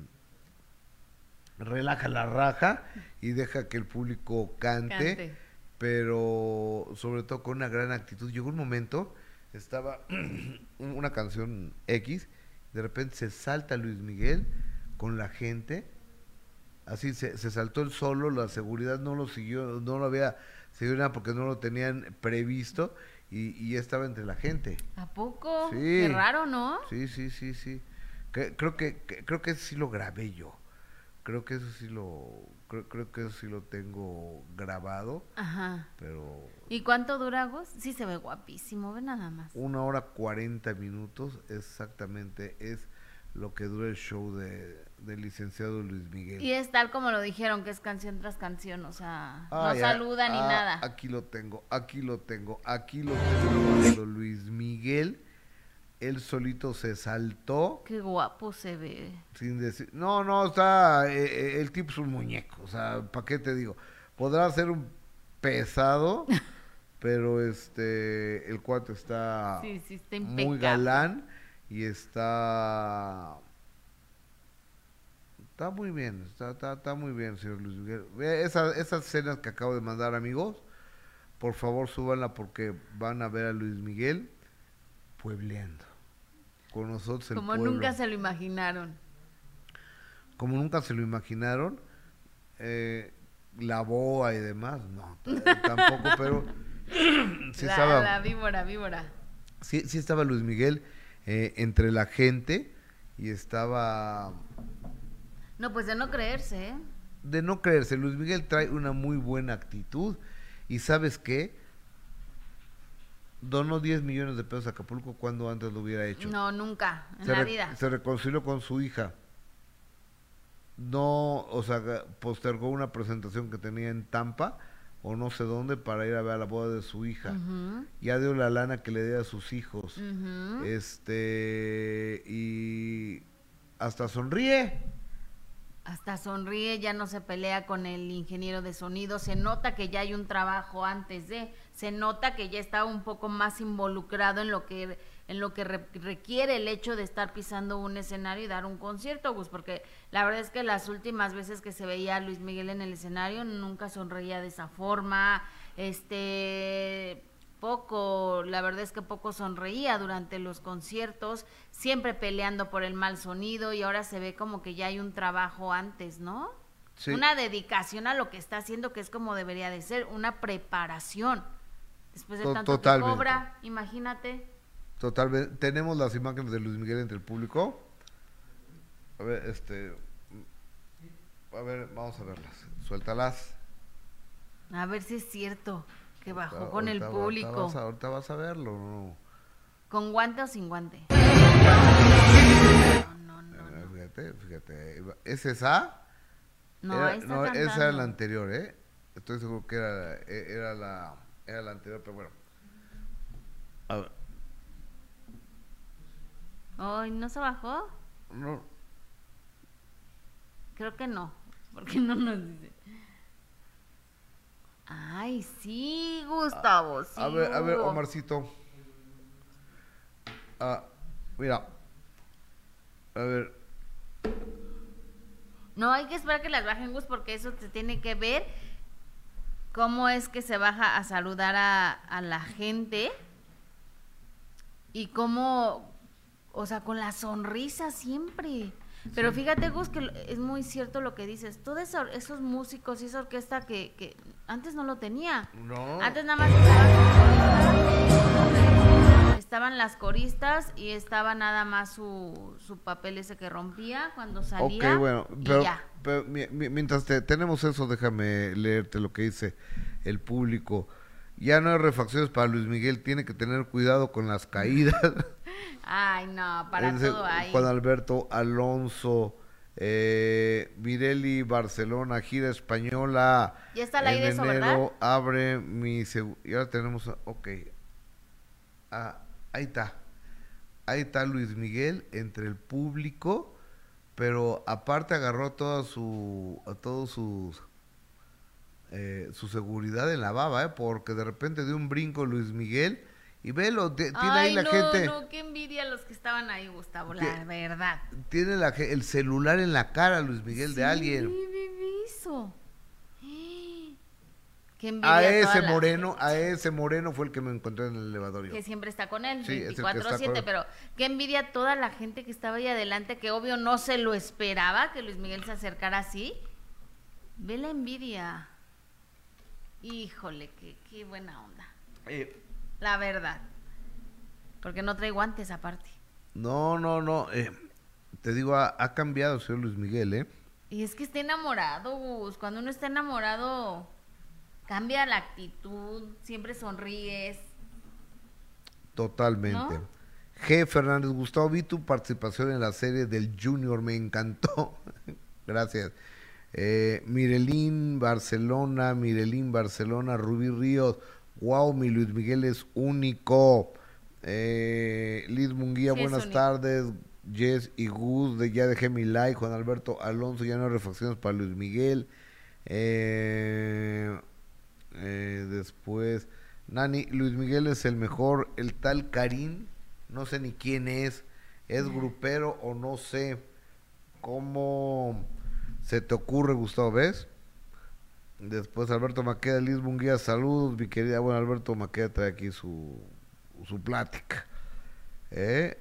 relaja la raja y deja que el público cante, pero sobre todo con una gran actitud. Llegó un momento, estaba una canción X, de repente se salta Luis Miguel con la gente Así se, se saltó el solo, la seguridad no lo siguió, no lo había seguido nada porque no lo tenían previsto y, y estaba entre la gente. ¿A poco? Sí. Qué raro, ¿no? Sí, sí, sí, sí. Que- creo que, que- creo que eso sí lo grabé yo. Creo que eso sí lo creo, creo que eso sí lo tengo grabado, Ajá. pero ¿Y cuánto dura? Sí, se ve guapísimo, ve nada más. una hora cuarenta minutos exactamente es lo que dura el show de, del licenciado Luis Miguel. Y es tal como lo dijeron, que es canción tras canción, o sea, Ah, no ya. saluda ni Ah, nada. Aquí lo tengo, aquí lo tengo, aquí lo tengo. Cuando Luis Miguel, él solito se saltó Qué guapo se ve. sin decir. No, no, está. eh, eh, el tipo es un muñeco. O sea, ¿para qué te digo? Podrá ser un pesado, pero este. El cuate está Sí, sí, está muy galán y está. Está muy bien, está, está, está muy bien, señor Luis Miguel. Esa- esas escenas que acabo de mandar, amigos, por favor súbanla porque van a ver a Luis Miguel puebleando. Con nosotros el Como pueblo. nunca se lo imaginaron. Como nunca se lo imaginaron, eh, la boa y demás, no, tampoco, pero sí la, estaba... la víbora, víbora. sí, sí estaba Luis Miguel eh, entre la gente y estaba No, pues de no creerse, ¿eh? de no creerse. Luis Miguel trae una muy buena actitud y sabes qué, donó 10 millones de pesos a Acapulco cuando antes lo hubiera hecho. No, nunca, en se, la vida. se reconcilió con su hija. No, o sea, postergó una presentación que tenía en Tampa o no sé dónde para ir a ver la boda de su hija. Ya dio la lana que le dé a sus hijos. Este, y hasta sonríe. Hasta sonríe, ya no se pelea con el ingeniero de sonido, se nota que ya hay un trabajo antes de, se nota que ya está un poco más involucrado en lo que en lo que re- requiere el hecho de estar pisando un escenario y dar un concierto, Gus, porque la verdad es que las últimas veces que se veía a Luis Miguel en el escenario nunca sonreía de esa forma, este poco, la verdad es que poco sonreía durante los conciertos, siempre peleando por el mal sonido y ahora se ve como que ya hay un trabajo antes, ¿no? Sí. Una dedicación a lo que está haciendo, que es como debería de ser, una preparación. Después de To- tanto que cobra, imagínate. Totalmente. Tenemos las imágenes de Luis Miguel entre el público. A ver, este. A ver, vamos a verlas. Suéltalas. A ver si es cierto que bajó Ahorita- con el ahorita público. Ahorita vas, a, ahorita vas a verlo. ¿no? ¿Con guante o sin guante? No, no, no. Fíjate, fíjate. ¿Es esa? No, Era- no, esa era la anterior, ¿eh? Estoy seguro que era, e- era, la, era la anterior, pero bueno. A ver, Ay, ¿no se bajó? no, Creo que no, porque no nos dice. Ay, sí, Gustavo, sí. a ver, a ver. Omarcito. Ah, mira. A ver, No, hay que esperar que las bajen, Gus, porque eso se tiene que ver cómo es que se baja a saludar a, a la gente y cómo, o sea, con la sonrisa siempre. Pero fíjate, Gus, que es muy cierto lo que dices. Todos eso- esos músicos y esa orquesta que, que antes no lo tenía. no. Antes nada más estaban estaban las coristas y estaba nada más su, su papel ese que rompía cuando salía. Ok, bueno, pero, pero mi- mi- mientras te- tenemos eso, déjame leerte lo que dice el público. Ya no hay refacciones para Luis Miguel, tiene que tener cuidado con las caídas. Ay, no, para todo hay. Juan Alberto Alonso, eh, Barcelona, gira española. Ya está al en aire eso, enero ¿verdad? abre mi y ahora tenemos, ok. Ah, ahí está. Ahí está Luis Miguel entre el público, pero aparte agarró toda su, a todos sus, eh, su seguridad en la baba, ¿eh? porque de repente dio un brinco Luis Miguel y velo, ti- tiene Ay, ahí la no, gente no, qué envidia los que estaban ahí, Gustavo, la verdad. tiene la, el celular en la cara, Luis Miguel, de Sí, alguien. eso. Qué envidia A ese moreno, gente. a ese moreno fue el que me encontré en el elevador. yo. que siempre está con él, Sí, es el que está 24-7, con él. pero qué envidia toda la gente que estaba ahí adelante, que obvio no se lo esperaba que Luis Miguel se acercara así. Ve la envidia. Híjole, qué, qué buena onda. Eh, La verdad. Porque no trae guantes aparte. no, no, no. eh, te digo, ha, ha cambiado señor Luis Miguel, ¿eh? Y es que está enamorado, Gus. Cuando uno está enamorado, cambia la actitud, siempre sonríes. Totalmente. ¿No? G. Fernández, Gustavo, vi tu participación en la serie del Junior, me encantó. Gracias. Eh, Mirelín Barcelona, Mirelín Barcelona, Rubí Ríos, wow, mi Luis Miguel es único. Eh, Liz Munguía, Sí, buenas tardes. Jess y Gus, de ya dejé mi like. Juan Alberto Alonso, ya no hay refacciones para Luis Miguel. Eh, eh, después, Nani, Luis Miguel es el mejor. El tal Karim, no sé ni quién es. ¿Es grupero o no sé? ¿Cómo se te ocurre, Gustavo? ¿Ves? Después Alberto Maqueda, Liz Munguía, saludos, mi querida. Bueno, Alberto Maqueda trae aquí su, su plática. ¿Eh?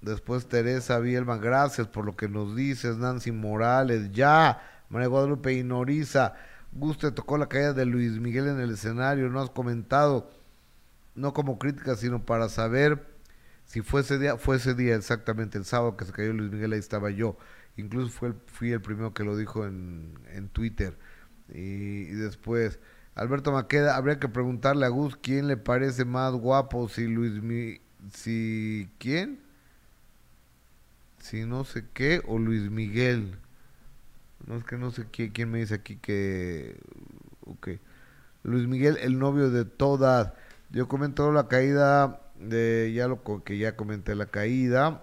Después Teresa Bielman, gracias por lo que nos dices. Nancy Morales, ya. María Guadalupe Inoriza, Guste tocó la caída de Luis Miguel en el escenario, no has comentado, no como crítica, sino para saber si fue ese día, fue ese día exactamente, el sábado que se cayó Luis Miguel, ahí estaba yo. Incluso fue el- fui el primero que lo dijo en, en Twitter. Y, después, Alberto Maqueda, habría que preguntarle a Gus quién le parece más guapo, si Luis Mi, si quién, si no sé qué, o Luis Miguel. No es que no sé quién, quién me dice aquí que, ok. Luis Miguel, el novio de todas. Yo comento la caída de, ya lo que ya comenté la caída.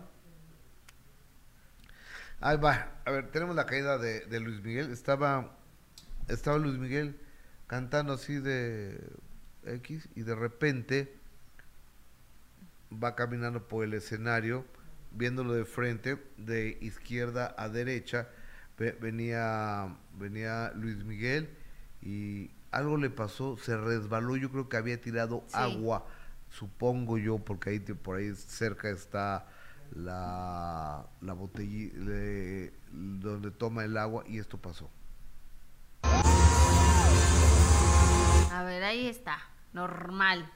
Ahí va, a ver, tenemos la caída de, de Luis Miguel. Estaba, estaba Luis Miguel cantando así de X y de repente va caminando por el escenario, viéndolo de frente, de izquierda a derecha, ve- venía, venía Luis Miguel y algo le pasó, se resbaló, yo creo que había tirado Sí. agua, supongo yo, porque ahí por ahí cerca está la, la botella donde toma el agua y esto pasó. A ver, ahí está. Normal.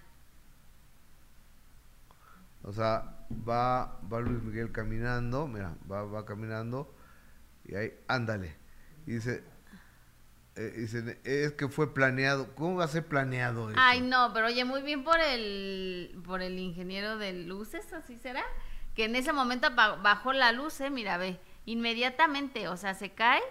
O sea, va, va Luis Miguel caminando, mira, va, va caminando y ahí, ándale. Y dice, eh, dicen, es que fue planeado. ¿Cómo va a ser planeado eso? Ay, no, pero oye, muy bien por el, por el ingeniero de luces, así será. Que en ese momento bajó la luz, eh, mira, ve, inmediatamente, o sea, se cae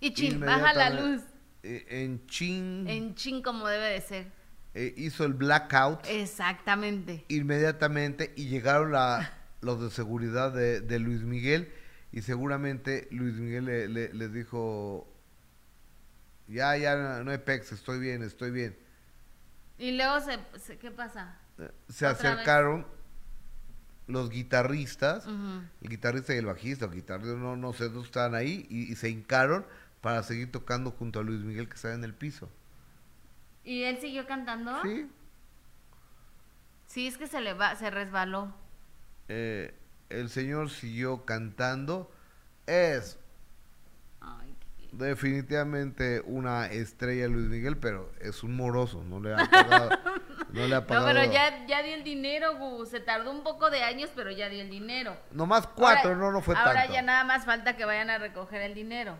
y chin, baja la luz. Eh, en chin En chin como debe de ser. eh, hizo el blackout Exactamente. inmediatamente y llegaron la, los de seguridad de, de Luis Miguel y seguramente Luis Miguel le, le- les dijo, ya, ya, no, no hay pex, estoy bien, estoy bien. Y luego se, se- ¿qué pasa? Eh, se vez. acercaron los guitarristas, el guitarrista y el bajista, el guitarrista, no, no sé, dos estaban ahí y, y se hincaron para seguir tocando junto a Luis Miguel que estaba en el piso. ¿Y él siguió cantando? Sí, Sí, es que se le va, se resbaló. eh, el señor siguió cantando. Es Ay, qué- definitivamente una estrella Luis Miguel, pero es un moroso, no le ha pagado. no le ha No, pagado. pero ya, ya dio el dinero, Gus. Se tardó un poco de años, pero ya dio el dinero. Nomás cuatro, Ahora- no, no fue Ahora tanto. ya nada más falta que vayan a recoger el dinero.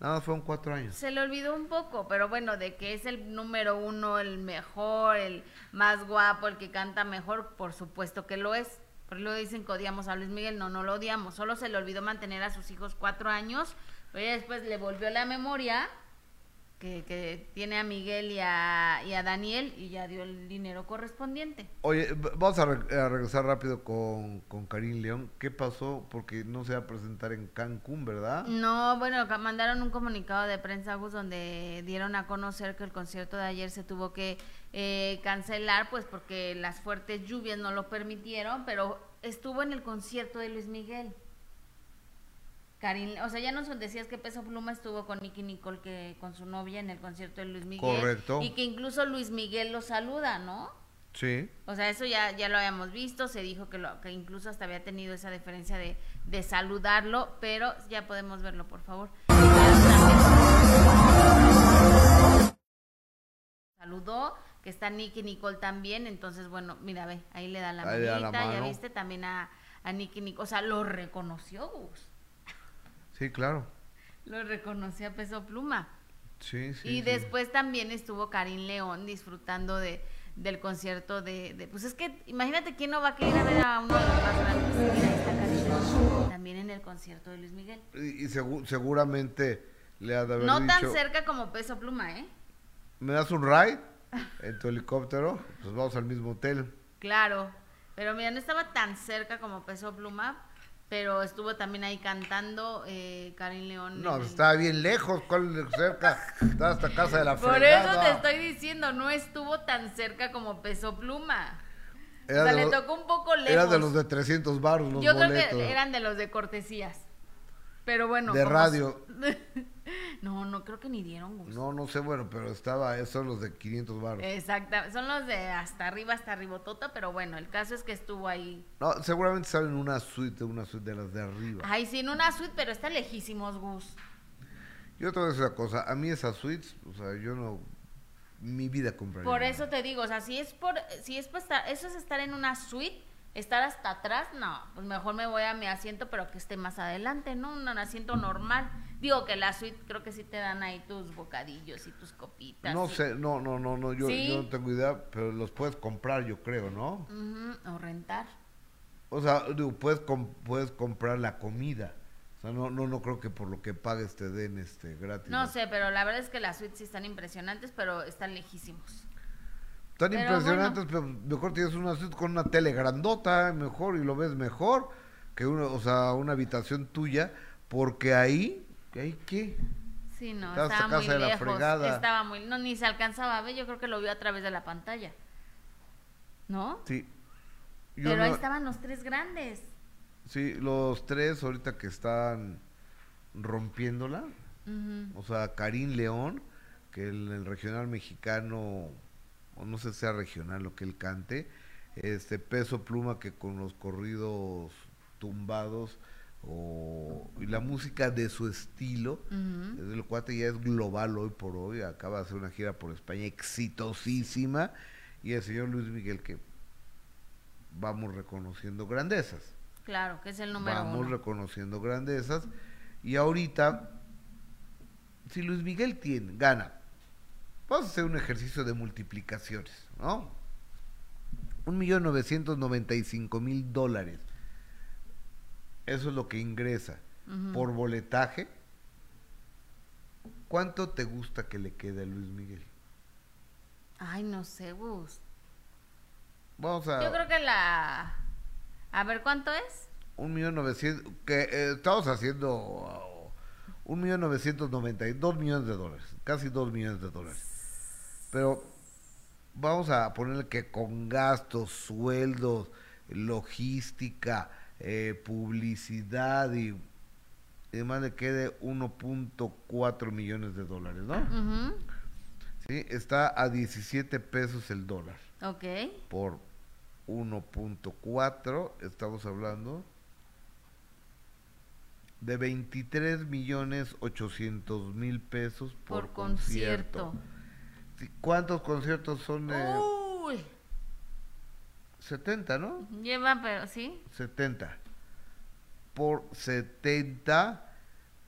Nada más fueron cuatro años. Se le olvidó un poco, pero bueno, de que es el número uno, el mejor, el más guapo, el que canta mejor, por supuesto que lo es. Pero luego dicen que odiamos a Luis Miguel, no, no lo odiamos, solo se le olvidó mantener a sus hijos cuatro años, pero después le volvió la memoria que, que tiene a Miguel y a, y a Daniel y ya dio el dinero correspondiente. Oye, vamos a, re- a regresar rápido con, con Karim León. ¿Qué pasó? Porque no se va a presentar en Cancún, ¿verdad? No, bueno, mandaron un comunicado de prensa, Gus, donde dieron a conocer que el concierto de ayer se tuvo que eh, cancelar, pues porque las fuertes lluvias no lo permitieron, pero estuvo en el concierto de Luis Miguel. Karin, o sea, ya nos decías que Peso Pluma estuvo con Nicky Nicole, que con su novia en el concierto de Luis Miguel. Correcto. Y que incluso Luis Miguel lo saluda, ¿no? Sí. O sea, eso ya, ya lo habíamos visto, se dijo que, lo, que incluso hasta había tenido esa diferencia de, de saludarlo, pero ya podemos verlo, por favor. Saludó, que está Nicky Nicole también, entonces bueno, mira, ve, ahí le da la da manita, ya viste también a, a Nicky Nicole, o sea, lo reconoció, Gus, Sí, claro. lo reconoció a Peso Pluma. Sí, sí. y sí. después también estuvo Karim León disfrutando de, del concierto de, de- Pues es que imagínate quién no va a querer a ver a uno de los más grandes. También en el concierto de Luis Miguel. Y, y segu- seguramente le ha de haber No tan cerca como Peso Pluma, ¿eh? ¿me das un ride en tu helicóptero? Pues vamos al mismo hotel. Claro, pero mira, no estaba tan cerca como Peso Pluma, pero estuvo también ahí cantando eh, Karim León. No, el- estaba bien lejos, ¿cuál cerca? Estaba hasta casa de la Por fregada. eso te estoy diciendo, no estuvo tan cerca como Peso Pluma. Era o sea, le los- tocó un poco lejos. Era de los de 300 baros los Yo boletos. creo que eran de los de cortesías. Pero bueno. De radio. no, no creo que ni dieron gusto. No, no sé, bueno, pero estaba, esos son los de 500 baros. Exacto, son los de hasta arriba, hasta arribotota, pero bueno, el caso es que estuvo ahí. No, seguramente estaban en una suite, una suite de las de arriba. Ay, sí, en una suite, pero está lejísimos, Gus. Yo te voy a decir una cosa, a mí esas suites, o sea, yo no, mi vida compraría. Por eso te digo, o sea, si es por, si es por estar, eso es estar en una suite, estar hasta atrás, no, pues mejor me voy a mi asiento, pero que esté más adelante, ¿no? Un asiento normal. Digo que la suite creo que sí te dan ahí tus bocadillos y tus copitas. No y- sé, no, no, no, no, yo, ¿Sí? yo no tengo idea, pero los puedes comprar, yo creo, ¿no? Ujú, o rentar. O sea, digo, puedes, com- puedes comprar la comida. O sea, no, no, no creo que por lo que pagues te den este gratis. No sé, pero la verdad es que las suites sí están impresionantes, pero están lejísimos. Tan pero impresionantes, pero mejor tienes una suite con una tele grandota, mejor, y lo ves mejor que una, o sea, una habitación tuya, porque ahí, ¿ahí qué? Sí, no, Estaba muy la fregada. Estaba muy, no, ni se alcanzaba a ver, yo creo que lo vio a través de la pantalla. ¿No? Sí. Yo pero ahí estaban los tres grandes. Sí, los tres ahorita que están rompiéndola, o sea, Karim León, que el, el regional mexicano, o no sé si sea regional lo que él cante, este Peso Pluma que con los corridos tumbados o y la música de su estilo, Ujú. el cuate ya es global hoy por hoy, acaba de hacer una gira por España exitosísima y el señor Luis Miguel que vamos reconociendo grandezas Claro, que es el número vamos uno. reconociendo grandezas y ahorita si Luis Miguel tiene gana vamos a hacer un ejercicio de multiplicaciones no un millón novecientos noventa y cinco mil dólares eso es lo que ingresa por boletaje ¿cuánto te gusta que le quede a Luis Miguel? Ay, no sé, Gus. vamos a Yo creo que la... A ver, ¿cuánto es? un millón novecientos que eh, estamos haciendo uh, un millón novecientos noventa y dos millones de dólares casi dos millones de dólares pero vamos a ponerle que con gastos sueldos logística eh, publicidad y, y demás le quede 1.4 millones de dólares no sí está a 17 pesos el dólar Ok. por 1.4, estamos hablando de 23 millones 800 mil pesos por, Por concierto. Sí, ¿Cuántos conciertos son? eh, Uy. 70, ¿no? Lleva, pero sí. 70. Por 70,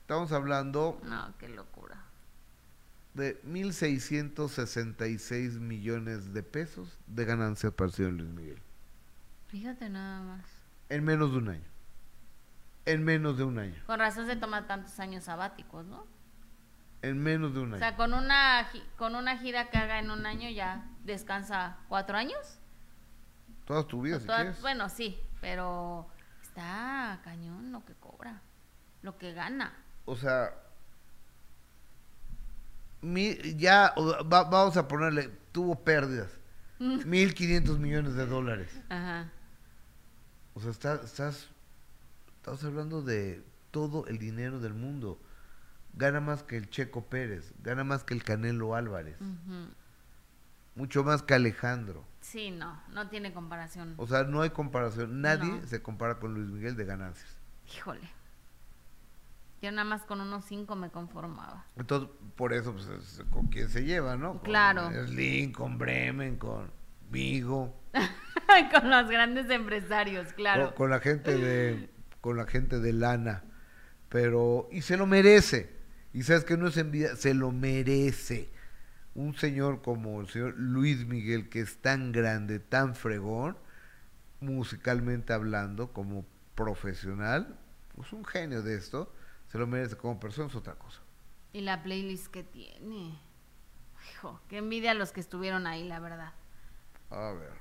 estamos hablando No, qué locura. de 1.666 millones de pesos de ganancias para el señor Luis Miguel. Fíjate nada más. En menos de un año. En menos de un año. Con razón se toma tantos años sabáticos, ¿no? En menos de un O año. sea, con una, con una gira que haga en un año ya descansa cuatro años. Toda tu vida, O si toda- quieres. bueno, sí, pero está cañón lo que cobra, lo que gana. O sea, mi- ya o- va- vamos a ponerle, tuvo pérdidas. 1.500 millones de dólares. Ajá. O sea, está- estás, estás hablando de todo el dinero del mundo. Gana más que el Checo Pérez, gana más que el Canelo Álvarez, mucho más que Alejandro. Sí, no, no tiene comparación. O sea, no hay comparación. Nadie No. se compara con Luis Miguel de ganancias. Híjole. Yo nada más con unos cinco me conformaba. Entonces, por eso, pues, es con quién se lleva, ¿no? Con Claro. Slim, con Bremen, con Vigo, con los grandes empresarios, claro. con, con la gente de, con la gente de lana. Pero, y se lo merece. Y sabes que no es envidia, se lo merece. Un señor como el señor Luis Miguel, que es tan grande, tan fregón, musicalmente hablando, como profesional, pues un genio de esto, se lo merece como persona, es otra cosa. Y la playlist que tiene. Hijo, qué envidia a los que estuvieron ahí, la verdad. A ver.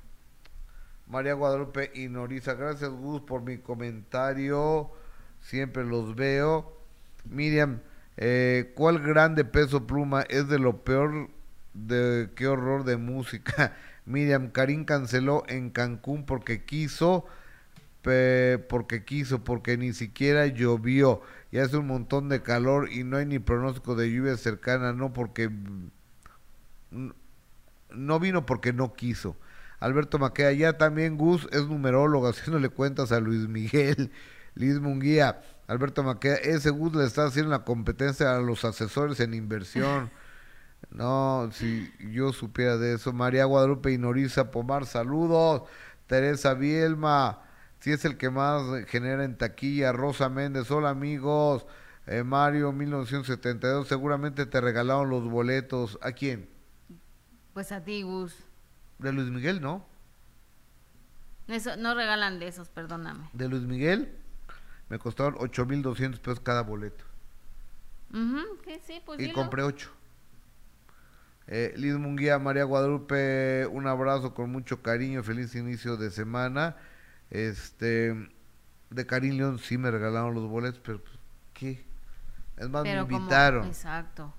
María Guadalupe y Norisa, gracias Gus por mi comentario. Siempre los veo. Miriam, eh, ¿cuál grande peso pluma es de lo peor de qué horror de música? Miriam, Karim canceló en Cancún porque quiso, porque quiso, porque ni siquiera llovió y hace un montón de calor y no hay ni pronóstico de lluvia cercana, no porque no vino porque no quiso. Alberto Maqueda, ya también Gus es numerólogo, haciéndole cuentas a Luis Miguel, Liz Munguía. Alberto Maqueda, ese Gus le está haciendo la competencia a los asesores en inversión. No, si yo supiera de eso. María Guadalupe y Norisa Pomar, saludos. Teresa Bielma, si es el que más genera en taquilla. Rosa Méndez, hola amigos. Eh, Mario 1972, seguramente te regalaron los boletos. ¿A quién? Pues a ti, Gus. De Luis Miguel, ¿no? Eso, no regalan de esos, perdóname. De Luis Miguel me costaron 8.200 pesos cada boleto. Sí, pues y dilo. compré 8. Eh, Liz Munguía, María Guadalupe, un abrazo con mucho cariño, feliz inicio de semana. Este, de Karim León sí me regalaron los boletos, pero pues, ¿qué? Es más, Pero me como- invitaron. Exacto.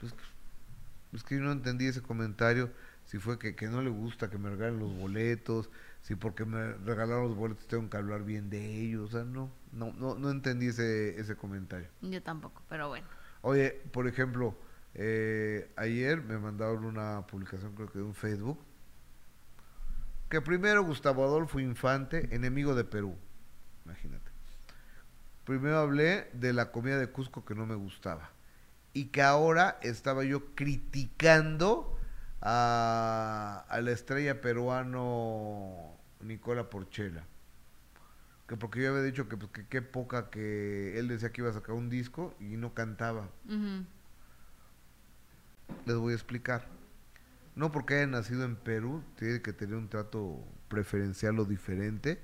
Pues, es que yo no entendí ese comentario, si fue que, que no le gusta que me regalen los boletos, si porque me regalaron los boletos tengo que hablar bien de ellos, o sea, no, no, no, no entendí ese, ese comentario. Yo tampoco, pero bueno. Oye, por ejemplo, eh, ayer me mandaron una publicación, creo que de un Facebook, que primero Gustavo Adolfo Infante, enemigo de Perú, imagínate. Primero hablé de la comida de Cusco que no me gustaba y que ahora estaba yo criticando a, a la estrella peruano Nicola Porchela. Que porque yo había dicho que pues, que qué poca que él decía que iba a sacar un disco y no cantaba. Les voy a explicar. No porque haya nacido en Perú, tiene que tener un trato preferencial o diferente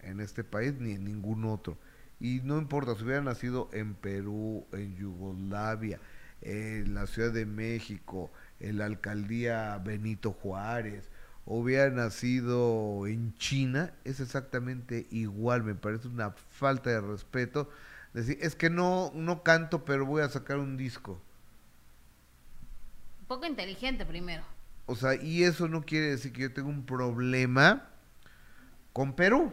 en este país ni en ningún otro. Y no importa, si hubiera nacido en Perú, en Yugoslavia, en la Ciudad de México, en la alcaldía Benito Juárez, o hubiera nacido en China, es exactamente igual. Me parece una falta de respeto. Decir, es que no, no canto, pero voy a sacar un disco. Un poco inteligente primero. O sea, y eso no quiere decir que yo tenga un problema con Perú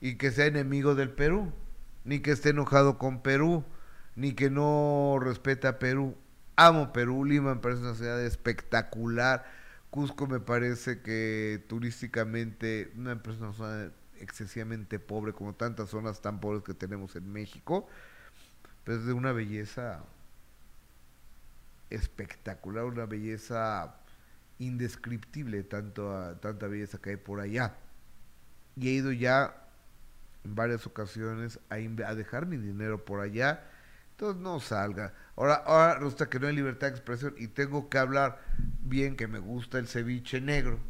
y que sea enemigo del Perú, ni que esté enojado con Perú, ni que no respete a Perú. Amo Perú, Lima me parece una ciudad espectacular. Cusco me parece que turísticamente me parece una zona excesivamente pobre como tantas zonas tan pobres que tenemos en México, pero es de una belleza espectacular, una belleza indescriptible, tanto a- tanta belleza que hay por allá. Y he ido ya en varias ocasiones a dejar mi dinero por allá, entonces no salga. Ahora, ahora resulta que no hay libertad de expresión y tengo que hablar bien que me gusta el ceviche negro.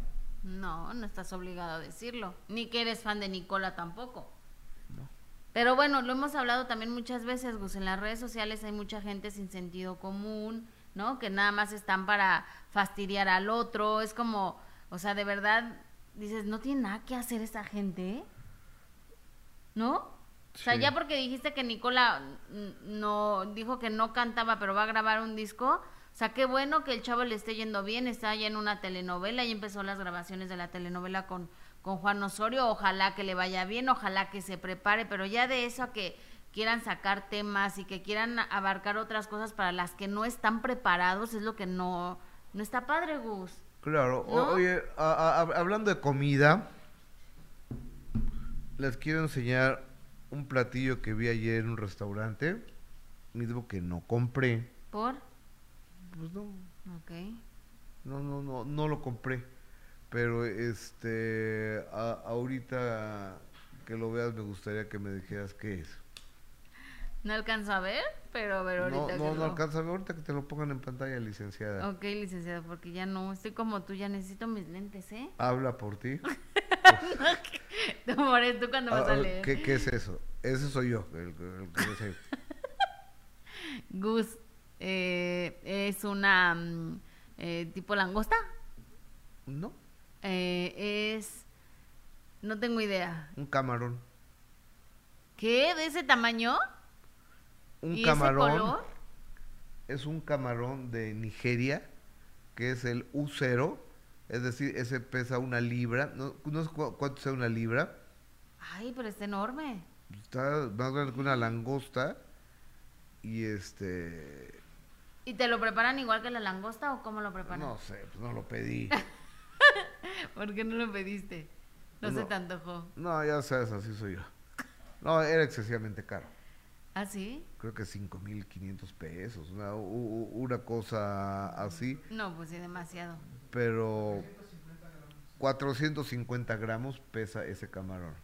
No, no estás obligado a decirlo. Ni que eres fan de Nicola tampoco. Pero bueno, lo hemos hablado también muchas veces, Gus. En las redes sociales hay mucha gente sin sentido común, ¿no? Que nada más están para fastidiar al otro. Es como, o sea, de verdad, dices, no tiene nada que hacer esa gente. ¿no? O sea, Sí. ya porque dijiste que Nicola no dijo que no cantaba, pero va a grabar un disco. O sea, qué bueno que el chavo le esté yendo bien, está ya en una telenovela y empezó las grabaciones de la telenovela con, con Juan Osorio. Ojalá que le vaya bien, ojalá que se prepare, pero ya de eso a que quieran sacar temas y que quieran abarcar otras cosas para las que no están preparados es lo que no, no está padre, Gus. Claro, o- ¿No? oye, a- a- hab- hablando de comida, les quiero enseñar un platillo que vi ayer en un restaurante, mismo que no compré. ¿Por? Pues no, Ok. no, no, no, no lo compré. Pero este, a- ahorita que lo veas me gustaría que me dijeras qué es. No alcanzo a ver, pero a ver No, ahorita. no, que no lo- alcanza a ver ahorita que te lo pongan en pantalla, licenciada. Ok, licenciado, porque ya no, estoy como tú, ya necesito mis lentes, ¿eh? Habla por ti. More, tú cuando vas Ah, a leer. ¿Qué, qué es eso? Ese soy yo, el, el sé. Gus, eh, es una mm, eh, tipo langosta. No, Eh, es, no tengo idea. un camarón. ¿Qué? ¿De ese tamaño? Un ¿Y camarón. ese color? es un camarón de Nigeria, que es el U0, es decir, ese pesa una libra, no, no sé cu- cuánto sea una libra, Ay, pero está enorme. está más grande que una langosta, y este, ¿Y te lo preparan igual que la langosta o cómo lo preparan? no sé, pues no lo pedí. ¿Por qué no lo pediste? No, se No. te antojó. No, ya sabes, así soy yo. No, era excesivamente caro. ¿Ah, sí? Creo que 5.500 pesos, una, una cosa así, No, pues sí, demasiado. Pero 450 gramos pesa ese camarón.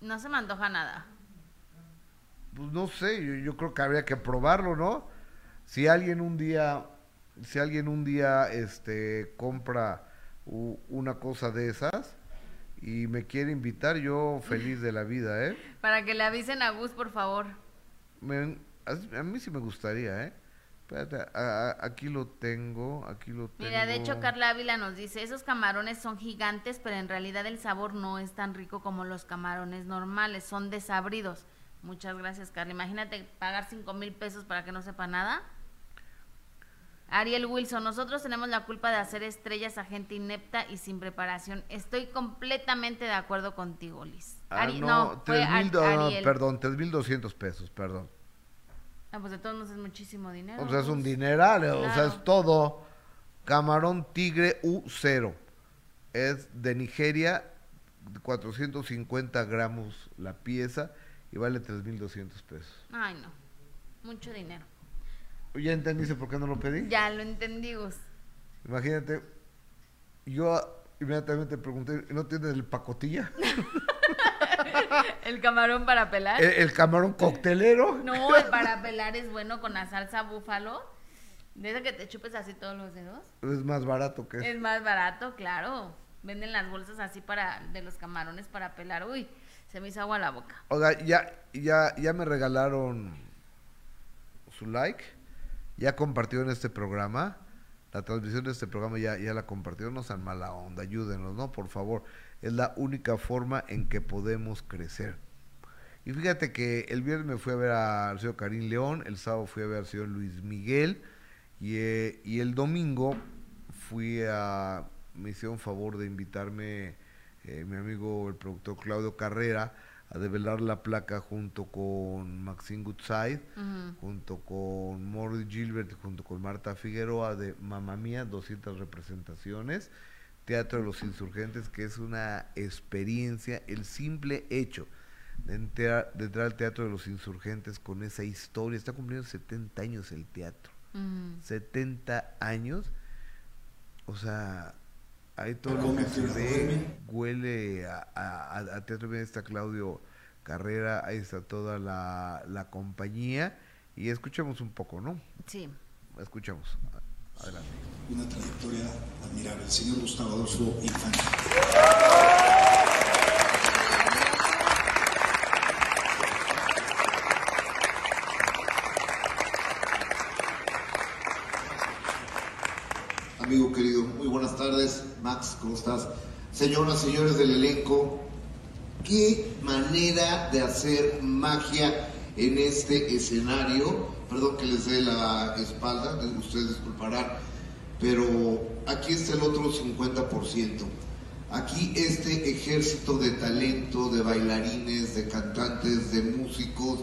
No se me antoja nada. Pues no sé, yo, yo creo que habría que probarlo, ¿no? Si alguien un día, si alguien un día este compra u- una cosa de esas y me quiere invitar, yo feliz de la vida, ¿eh? Para que le avisen a Gus, por favor. Me- a, a mí sí me gustaría, ¿eh? Espérate, a- a- aquí lo tengo, aquí lo tengo. Mira, de hecho, Carla Ávila nos dice, esos camarones son gigantes, pero en realidad el sabor no es tan rico como los camarones normales, son desabridos. Muchas gracias, Carla. Imagínate pagar cinco mil pesos para que no sepa nada. Ariel Wilson, nosotros tenemos la culpa de hacer estrellas a gente inepta y sin preparación. Estoy completamente de acuerdo contigo, Liz. Ah, no, fue 3,000 Ar- do- no, Ariel. perdón, 3.200 pesos, perdón. Ah, pues de todos modos es muchísimo dinero. O sea, es un Gus. dineral, o sea, es todo. Camarón tigre U0. Es de Nigeria, 450 gramos la pieza y vale 3.200 pesos. Ay, no. Mucho dinero. ¿Ya entendiste por qué no lo pedí? Ya lo entendí, Gus. Imagínate, yo inmediatamente pregunté, ¿no tienes el pacotilla? El camarón para pelar. ¿El, el camarón coctelero? No, el para pelar es bueno con la salsa búfalo. De esa que te chupes así todos los dedos. Es más barato que eso. Es más barato, claro. Venden las bolsas así para de los camarones para pelar. Uy, se me hizo agua la boca. Oiga, ya, ya, ya me regalaron su like, ya compartieron este programa, la transmisión de este programa ya, ya la compartieron, no sean mala onda, ayúdenos, ¿no? Por favor, es la única forma en que podemos crecer. Y fíjate que el viernes me fui a ver al señor Karim León, el sábado fui a ver al señor Luis Miguel, y, eh, y el domingo fui a, me hicieron favor de invitarme eh, mi amigo el productor Claudio Carrera a develar la placa junto con Maxine Goodside, Ujú. junto con Morris Gilbert, junto con Marta Figueroa de Mamma Mía, 200 representaciones, Teatro de los Insurgentes, que es una experiencia, el simple hecho de entrar, de entrar al Teatro de los Insurgentes con esa historia, está cumpliendo 70 años el teatro. Ujú. 70 años. O sea, ahí todo lo que se ve huele a, a, a- teatro. Bien está Claudio Carrera, ahí está toda la, la compañía. Y escuchemos un poco, ¿no? Sí. Escuchemos. Una trayectoria admirable. El señor Gustavo Adolfo Infante. Amigo querido, muy buenas tardes. Max, ¿cómo estás? Señoras, señores del elenco, qué manera de hacer magia en este escenario. Perdón que les dé la espalda, ustedes disculparán, pero aquí está el otro 50%. Aquí este ejército de talento, de bailarines, de cantantes, de músicos,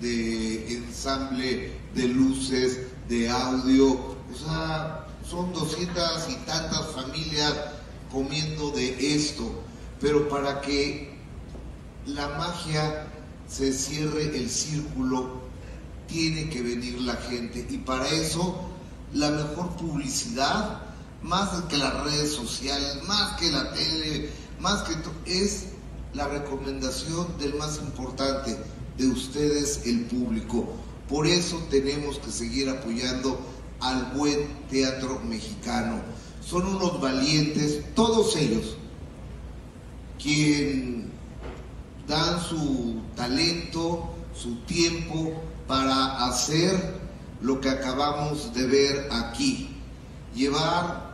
de ensamble, de luces, de audio, o sea, son doscientas y tantas familias comiendo de esto, pero para que la magia se cierre el círculo, tiene que venir la gente y para eso la mejor publicidad, más que las redes sociales, más que la tele, más que es la recomendación del más importante de ustedes, el público. Por eso tenemos que seguir apoyando al buen teatro mexicano. Son unos valientes, todos ellos, quien dan su talento, su tiempo para hacer lo que acabamos de ver aquí. Llevar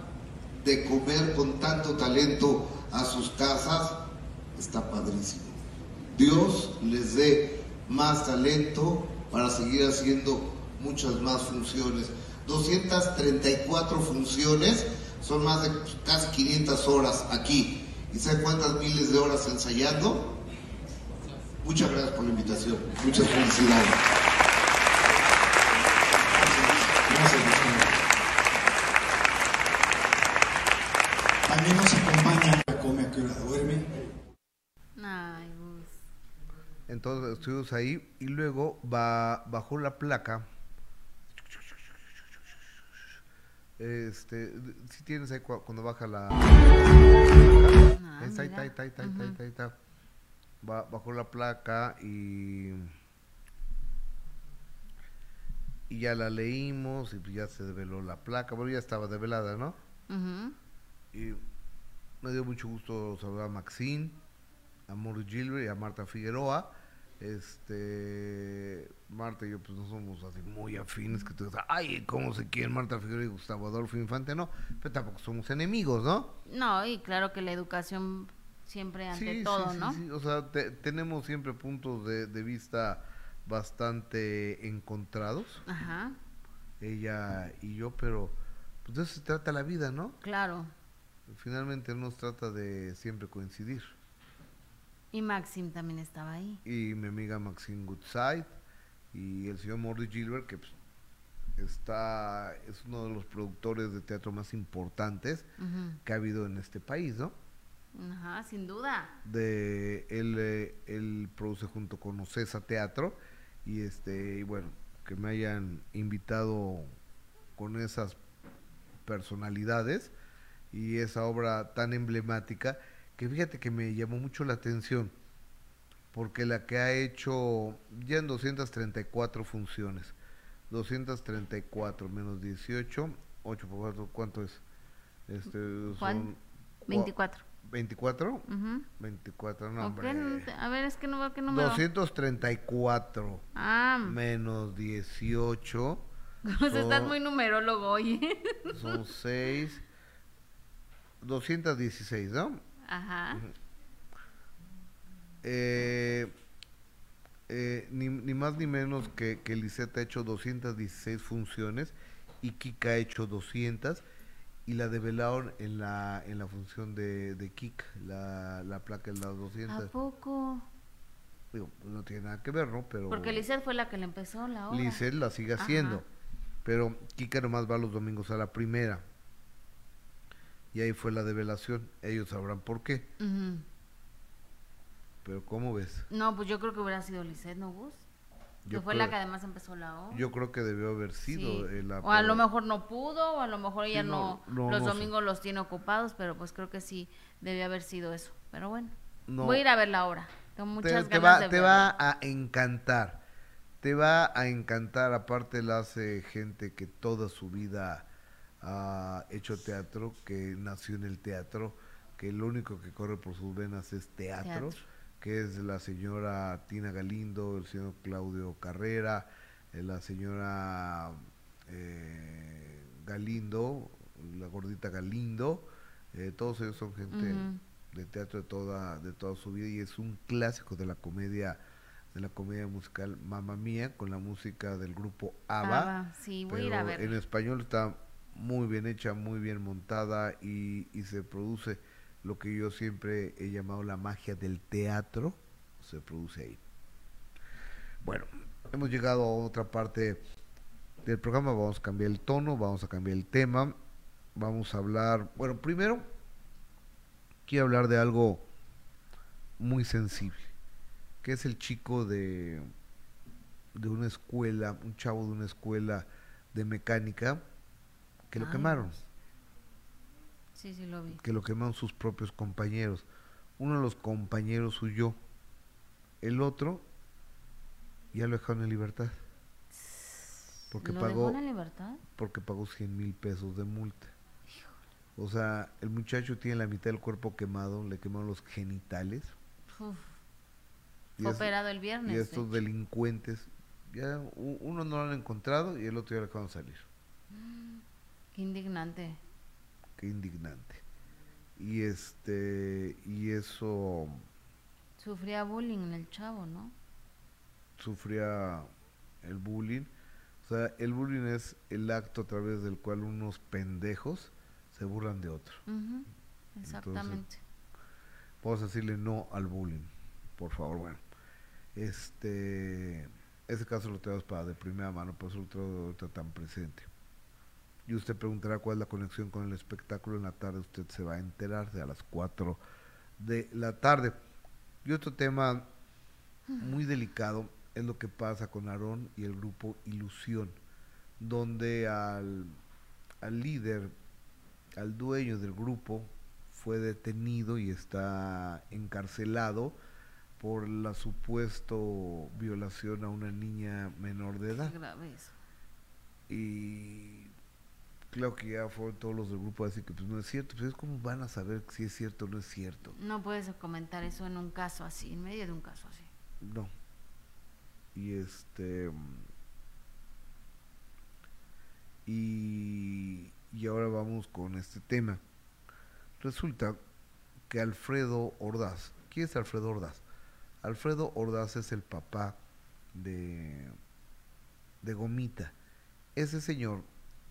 de comer con tanto talento a sus casas está padrísimo. Dios les dé más talento para seguir haciendo muchas más funciones. 234 funciones, son más de casi 500 horas aquí. ¿Y sabe cuántas miles de horas ensayando? Muchas gracias por la invitación. Muchas felicidades. Gracias, También nos acompaña, come a qué hora duerme. Ay. Entonces estuvimos ahí y luego va, bajó la placa. Este, si tienes ahí cua- cuando baja la... Ah, está, ahí está, ahí está, ahí está, ahí está, ahí está, ahí está. Ba- bajó la placa y... Y ya la leímos y ya se develó la placa. Bueno, ya estaba develada, ¿no? Y me dio mucho gusto saludar a Maxine, a Maurice Gilbert y a Marta Figueroa. Este, Marta y yo pues no somos así muy afines que tú ay, ¿cómo se quieren Marta Figueroa y Gustavo Adolfo Infante? No, pero tampoco somos enemigos, ¿no? No, y claro que la educación siempre ante todo, sí, ¿no? sí, o sea, te- tenemos siempre puntos de, de vista bastante encontrados, Ajá, ella y yo, pero pues de eso se trata la vida, ¿no? claro. Finalmente no se trata de siempre coincidir. Y Maxim también estaba ahí. y mi amiga Maxine Goodside y el señor Mordy Gilbert que pues, está es uno de los productores de teatro más importantes que ha habido en este país, ¿no? Ajá, sin duda. De él, eh, él produce junto con Ocesa Teatro y este y bueno que me hayan invitado con esas personalidades y esa obra tan emblemática que fíjate que me llamó mucho la atención porque la que ha hecho ya en 234 funciones 234 menos 18 8 por 4 ¿cuánto es? este Juan, son cua- 24. 24 Ujú. 24 no ¿O hombre qué? A ver, es que no veo qué número. 234 Ah, menos 18 pues estás son- muy numerólogo, oye. son 6 216 ¿no? Ajá. Eh, eh, ni, ni más ni menos que, que Lisette ha hecho 216 funciones y Kika ha hecho 200 y la develaron en la en la función de, de Kika, la, la placa de las ¿A 200. poco? Digo, no tiene nada que ver, ¿no? Pero Porque Lizeth fue la que le empezó la obra. Lisette la sigue Ajá. haciendo, pero Kika nomás va los domingos a la primera. Y ahí fue la develación, ellos sabrán por qué, Ujú. pero ¿cómo ves? No, pues yo creo que hubiera sido Lizeth, ¿no, Gus? Yo que fue creo- la que además empezó la obra. Yo creo que debió haber sido Sí. la o a lo mejor no pudo, o a lo mejor ella Sí, no, no, no, los no sé. domingos los tiene ocupados, pero pues creo que sí debió haber sido eso. Pero bueno, No. voy a ir a ver la obra. Tengo te, muchas te ganas va, de te verla. va a encantar. Te va a encantar. Aparte la hace gente que toda su vida ha hecho teatro, que nació en el teatro, que lo único que corre por sus venas es teatro, Teatro. Que es la señora Tina Galindo, el señor Claudio Carrera, eh, la señora eh, Galindo, la gordita Galindo, eh, todos ellos son gente de teatro de toda de toda su vida y es un clásico de la comedia de la comedia musical Mamma Mía con la música del grupo ABBA. ABBA, sí, voy a ir a pero verla. En español está muy bien hecha, muy bien montada y, y se produce lo que yo siempre he llamado la magia del teatro, se produce ahí. Bueno, hemos llegado a otra parte del programa, vamos a cambiar el tono, vamos a cambiar el tema, vamos a hablar, bueno, primero quiero hablar de algo muy sensible que es el chico de, de una escuela, un chavo de una escuela de mecánica, que lo Ay. quemaron, Sí, sí lo vi. que lo quemaron sus propios compañeros. Uno de los compañeros huyó, el otro ya lo dejaron en libertad. Porque ¿Lo pagó, dejó en libertad? porque pagó 100 mil pesos de multa. O sea, el muchacho tiene la mitad del cuerpo quemado, le quemaron los genitales. Uf, fue operado el viernes. Y estos delincuentes, ya uno no lo han encontrado y el otro ya lo acaban de salir. Qué indignante. Qué indignante. Y este, y eso Sufría bullying el chavo, ¿no? sufría el bullying. O sea, el bullying es el acto a través del cual unos pendejos se burlan de otro. Ujú, Exactamente. Vamos a decirle no al bullying, por favor, bueno. Este, ese caso lo tenemos para de primera mano, por eso lo traigo ahorita tan presente. Y usted preguntará cuál es la conexión con el espectáculo en la tarde, usted se va a enterar de a las 4 de la tarde. Y otro tema muy delicado es lo que pasa con Aarón y el grupo Ilusión, donde al, al líder, al dueño del grupo, fue detenido y está encarcelado por la supuesto violación a una niña menor de edad. Qué grave eso. Y claro que ya fueron todos los del grupo a decir que pues no es cierto. Pues es como van a saber si es cierto o no es cierto. No puedes comentar eso en un caso así, en medio de un caso así. No. Y este. Y, y ahora vamos con este tema. Resulta que Alfredo Ordaz, ¿quién es Alfredo Ordaz? Alfredo Ordaz es el papá de, de Gomita. Ese señor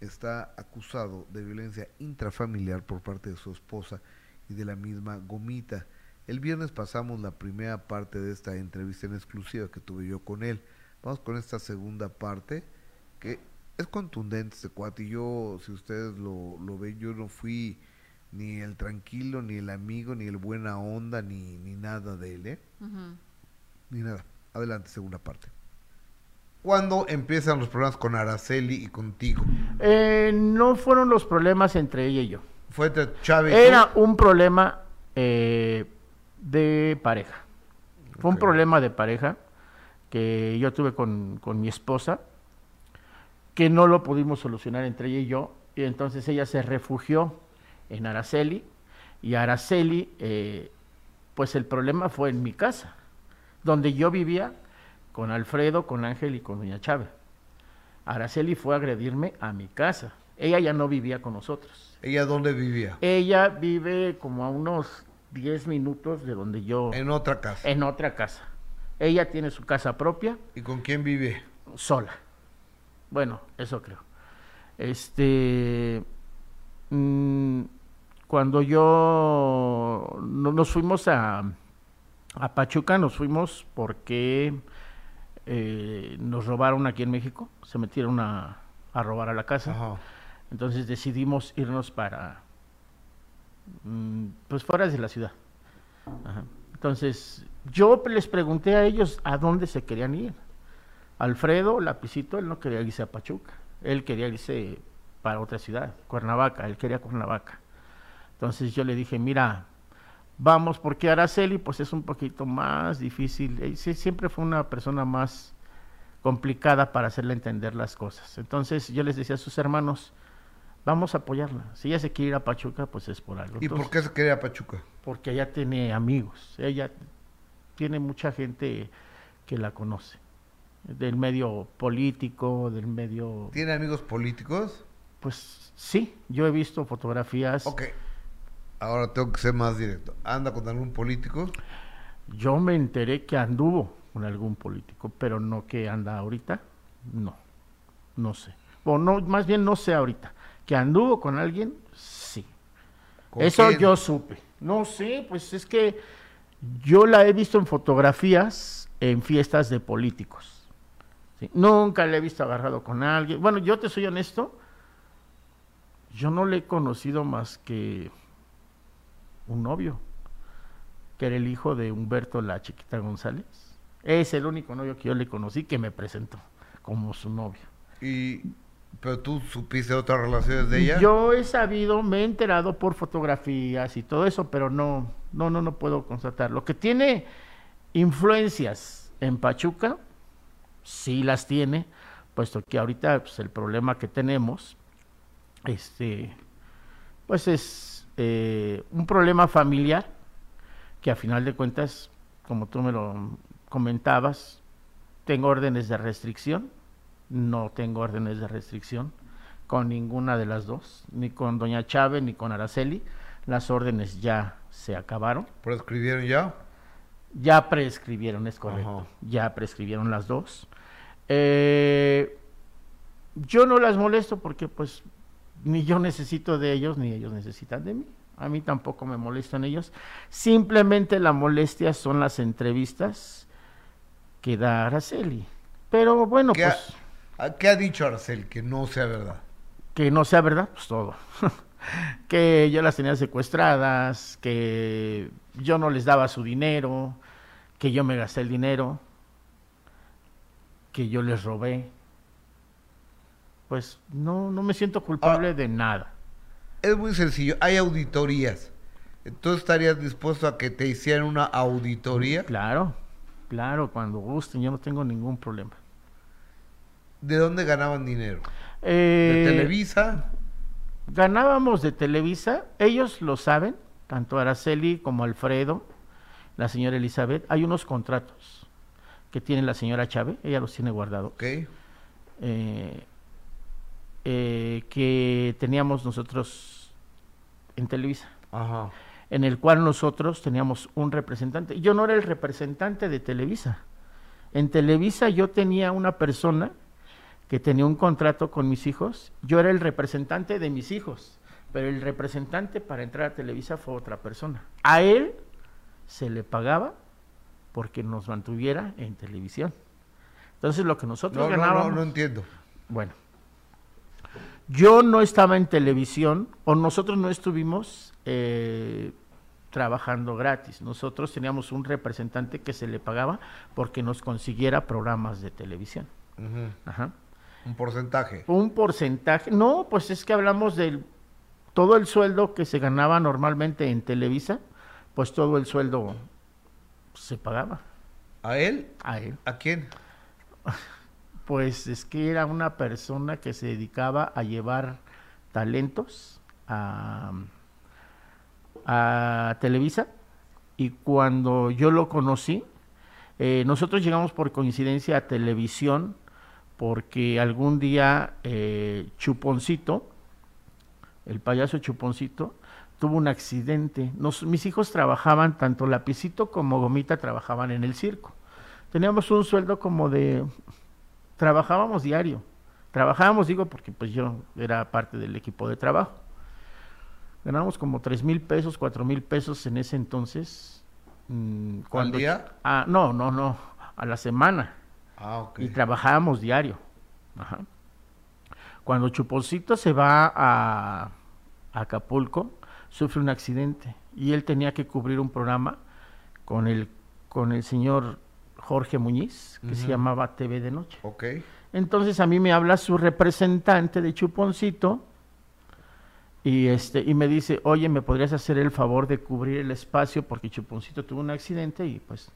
está acusado de violencia intrafamiliar por parte de su esposa y de la misma Gomita. El viernes pasamos la primera parte de esta entrevista en exclusiva que tuve yo con él. Vamos con esta segunda parte que es contundente este cuate. Y yo, si ustedes lo, lo ven, yo no fui ni el tranquilo, ni el amigo, ni el buena onda, ni, ni nada de él, ¿eh? Ni nada. Adelante, segunda parte. ¿Cuándo empiezan los problemas con Araceli y contigo? Eh, no fueron los problemas entre ella y yo. ¿Fue entre Chávez? Era un problema eh, de pareja. Fue un problema de pareja que yo tuve con, con mi esposa, que no lo pudimos solucionar entre ella y yo, y entonces ella se refugió en Araceli, y Araceli, eh, pues el problema fue en mi casa, donde yo vivía con Alfredo, con Ángel y con Doña Chávez. Araceli fue a agredirme a mi casa. Ella ya no vivía con nosotros. ¿Ella dónde vivía? Ella vive como a unos 10 minutos de donde yo... En otra casa. en otra casa. Ella tiene su casa propia, ¿Y con quién vive? sola. Bueno, eso creo. Este... mm, cuando yo... no- nos fuimos a, a Pachuca, nos fuimos porque eh, nos robaron aquí en México. Se metieron a, a robar a la casa. Ajá. Entonces decidimos irnos para, mm, pues fuera de la ciudad. Ajá. Entonces yo les pregunté a ellos a dónde se querían ir. Alfredo, Lapicito, él no quería irse a Pachuca, él quería irse para otra ciudad, Cuernavaca, él quería Cuernavaca. Entonces yo le dije, mira, vamos, porque Araceli pues es un poquito más difícil, eh, siempre fue una persona más complicada para hacerle entender las cosas. Entonces yo les decía a sus hermanos, vamos a apoyarla. Si ella se quiere ir a Pachuca, pues es por algo. ¿Y por Entonces, qué se quería Pachuca? Porque ella tiene amigos, ella tiene mucha gente que la conoce, del medio político, del medio... ¿Tiene amigos políticos? Pues sí, yo he visto fotografías. Ok. Ahora tengo que ser más directo. ¿Anda con algún político? Yo me enteré que anduvo con algún político, pero no que anda ahorita, no, no sé. O no, más bien no sé ahorita. Que anduvo con alguien, sí. ¿Con Eso quién? yo supe. No sé, pues es que yo la he visto en fotografías en fiestas de políticos. ¿sí? Nunca la he visto agarrado con alguien. Bueno, yo te soy honesto, yo no le he conocido más que un novio, que era el hijo de Humberto La Chiquita González. Es el único novio que yo le conocí que me presentó como su novio. Y, pero tú supiste otras relaciones de ella. Yo he sabido, me he enterado por fotografías y todo eso, pero no, no, no, no puedo constatar. Lo que tiene influencias en Pachuca, sí las tiene, puesto que ahorita pues, el problema que tenemos, este, pues es eh, un problema familiar que a final de cuentas, como tú me lo comentabas, tengo órdenes de restricción, no tengo órdenes de restricción con ninguna de las dos, ni con doña Chávez ni con Araceli, las órdenes ya se acabaron. ¿Prescribieron ya? Ya prescribieron, es correcto. Ajá. Ya prescribieron las dos. Eh, yo no las molesto porque pues ni yo necesito de ellos ni ellos necesitan de mí. A mí tampoco me molestan ellos. Simplemente la molestia son las entrevistas que da Araceli. Pero bueno, ¿Qué, ha, pues a- qué ha dicho Arcel? Que no sea verdad. que no sea verdad, pues todo. que yo las tenía secuestradas, que yo no les daba su dinero, que yo me gasté el dinero, que yo les robé. Pues no, no me siento culpable de nada. Es muy sencillo. Hay auditorías. ¿Tú estarías dispuesto a que te hicieran una auditoría? Claro, claro, cuando gusten, yo no tengo ningún problema. ¿De dónde ganaban dinero? Eh, ¿De Televisa? Ganábamos de Televisa, ellos lo saben, tanto Araceli como Alfredo, la señora Elizabeth. Hay unos contratos que tiene la señora Chávez, ella los tiene guardados, Ok. eh, eh, que teníamos nosotros en Televisa, Ajá. en el cual nosotros teníamos un representante. Yo no era el representante de Televisa. En Televisa yo tenía una persona que tenía un contrato con mis hijos. Yo era el representante de mis hijos, pero el representante para entrar a Televisa fue otra persona. A él se le pagaba porque nos mantuviera en televisión. Entonces lo que nosotros No, no, ganábamos... no, no entiendo. Bueno, yo no estaba en televisión o nosotros no estuvimos eh, trabajando gratis. Nosotros teníamos un representante que se le pagaba porque nos consiguiera programas de televisión. Ajá. Un porcentaje. Un porcentaje, no, pues es que hablamos del todo el sueldo que se ganaba normalmente en Televisa, pues todo el sueldo se pagaba ¿A él? a él. ¿A quién? Pues es que era una persona que se dedicaba a llevar talentos a, Televisa y cuando yo lo conocí, eh, nosotros llegamos por coincidencia a televisión porque algún día eh, Chuponcito, el payaso Chuponcito, tuvo un accidente. Mis hijos trabajaban, tanto Lapicito como Gomita trabajaban en el circo. Teníamos un sueldo como de trabajábamos diario. Trabajábamos, digo, porque pues yo era parte del equipo de trabajo. Ganábamos como tres mil pesos, cuatro mil pesos en ese entonces. mm, cuando día? Ah, no, no, no, a la semana. Ah, ok. Y trabajábamos diario. Ajá. Cuando Chuponcito se va a, a Acapulco, sufre un accidente y él tenía que cubrir un programa con el, con el señor Jorge Muñiz, que se llamaba TV de Noche. Ok. Entonces a mí me habla su representante de Chuponcito y este y me dice, "Oye, ¿me podrías hacer el favor de cubrir el espacio porque Chuponcito tuvo un accidente y pues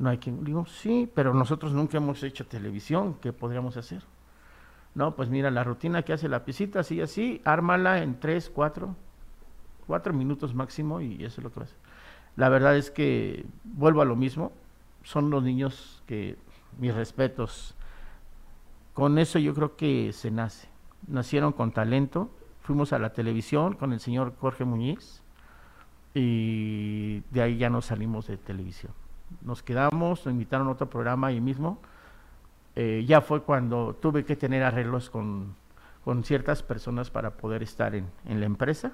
no hay quien." Digo, "Sí, pero nosotros nunca hemos hecho televisión, ¿qué podríamos hacer?" No, pues mira, la rutina que hace la pisita, así, así, ármala en tres, cuatro, cuatro minutos máximo y eso es lo que va a hacer. La verdad es que vuelvo a lo mismo, son los niños que, mis respetos, con eso yo creo que se nace. Nacieron con talento, fuimos a la televisión con el señor Jorge Muñiz y de ahí ya no salimos de televisión. Nos quedamos, nos invitaron a otro programa ahí mismo. Eh, ya fue cuando tuve que tener arreglos con, con ciertas personas para poder estar en, en la empresa.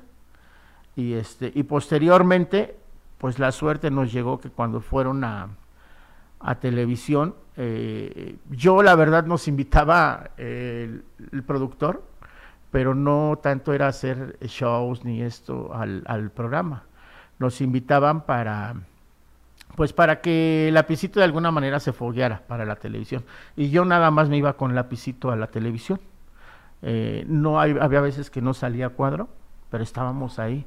Y, este, y posteriormente, pues la suerte nos llegó que cuando fueron a, a televisión, eh, yo la verdad nos invitaba eh, el, productor, pero no tanto era hacer shows ni esto al, programa. Nos invitaban para pues para que el lapicito de alguna manera se fogueara para la televisión. Y yo nada más me iba con lapicito a la televisión. Eh, no hay, había veces que no salía cuadro, pero estábamos ahí.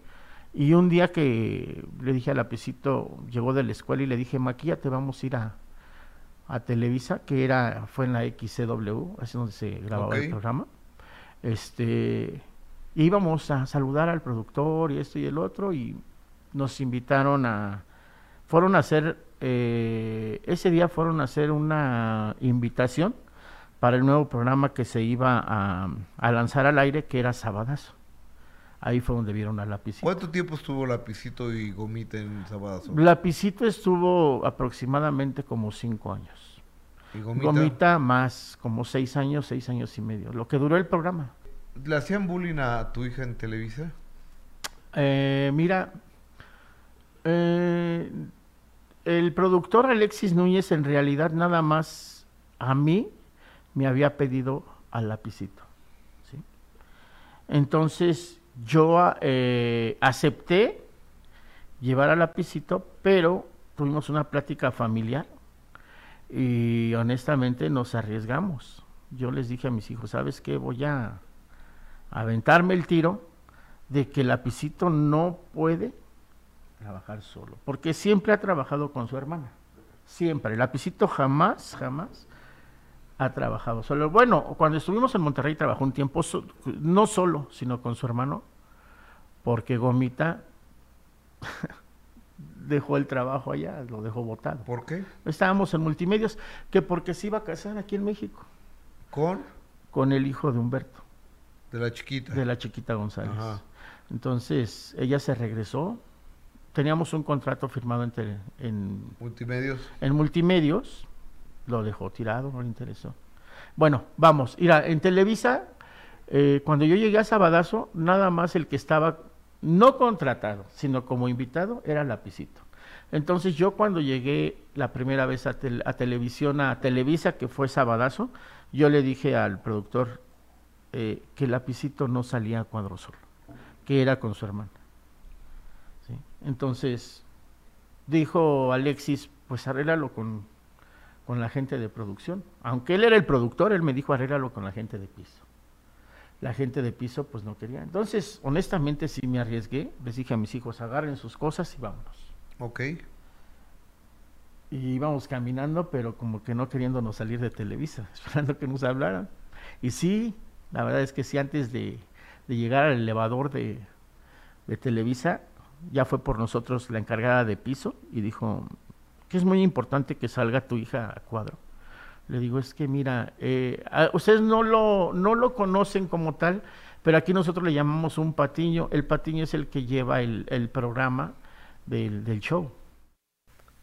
Y un día que le dije a lapicito, llegó de la escuela y le dije, maquillate, vamos a ir a, a Televisa, que era, fue en la XCW, así donde se grababa el programa. Este, íbamos a saludar al productor y esto y el otro, y nos invitaron a, fueron a hacer, eh, ese día fueron a hacer una invitación para el nuevo programa que se iba a, a lanzar al aire, que era Sabadazo. Ahí fue donde vieron a Lapicito. ¿Cuánto tiempo estuvo Lapicito y Gomita en Sabadazo? Lapicito estuvo aproximadamente como cinco años. ¿Y Gomita? Gomita más como seis años, seis años y medio. Lo que duró el programa. ¿Le hacían bullying a tu hija en Televisa? Eh, mira, eh, el productor Alexis Núñez en realidad nada más a mí me había pedido al lapicito. ¿sí? Entonces yo eh, acepté llevar al lapicito, pero tuvimos una plática familiar y honestamente nos arriesgamos. Yo les dije a mis hijos, ¿sabes qué? Voy a aventarme el tiro de que el lapicito no puede trabajar solo, porque siempre ha trabajado con su hermana, siempre. El lapicito jamás, jamás ha trabajado solo. Bueno, cuando estuvimos en Monterrey trabajó un tiempo, so, no solo, sino con su hermano, porque Gomita dejó el trabajo allá, lo dejó botado. ¿Por qué? Estábamos en multimedios, que porque se iba a casar aquí en México. ¿Con? Con el hijo de Humberto. De la chiquita. De la chiquita González. Ajá. Entonces, ella se regresó. Teníamos un contrato firmado entre, en, Multimedios. en multimedios. Lo dejó tirado, no le interesó. Bueno, vamos. Mira, en Televisa, eh, cuando yo llegué a Sabadazo, nada más el que estaba no contratado, sino como invitado, era Lapicito. Entonces yo cuando llegué la primera vez a, a televisión, a Televisa, que fue Sabadazo, yo le dije al productor eh, que Lapicito no salía a cuadro solo, que era con su hermana. Entonces dijo Alexis, pues arréglalo con, con la gente de producción. Aunque él era el productor, él me dijo arréglalo con la gente de piso. La gente de piso pues no quería. Entonces, honestamente sí me arriesgué, les dije a mis hijos, agarren sus cosas y vámonos. Ok. Y íbamos caminando, pero como que no queriéndonos salir de Televisa, esperando que nos hablaran. Y sí, la verdad es que sí, antes de, de llegar al elevador de, de Televisa, ya fue por nosotros la encargada de piso y dijo que es muy importante que salga tu hija a cuadro. Le digo, es que mira, eh, a- ustedes no lo, no lo conocen como tal, pero aquí nosotros le llamamos un patiño. El patiño es el que lleva el, el programa del, del show.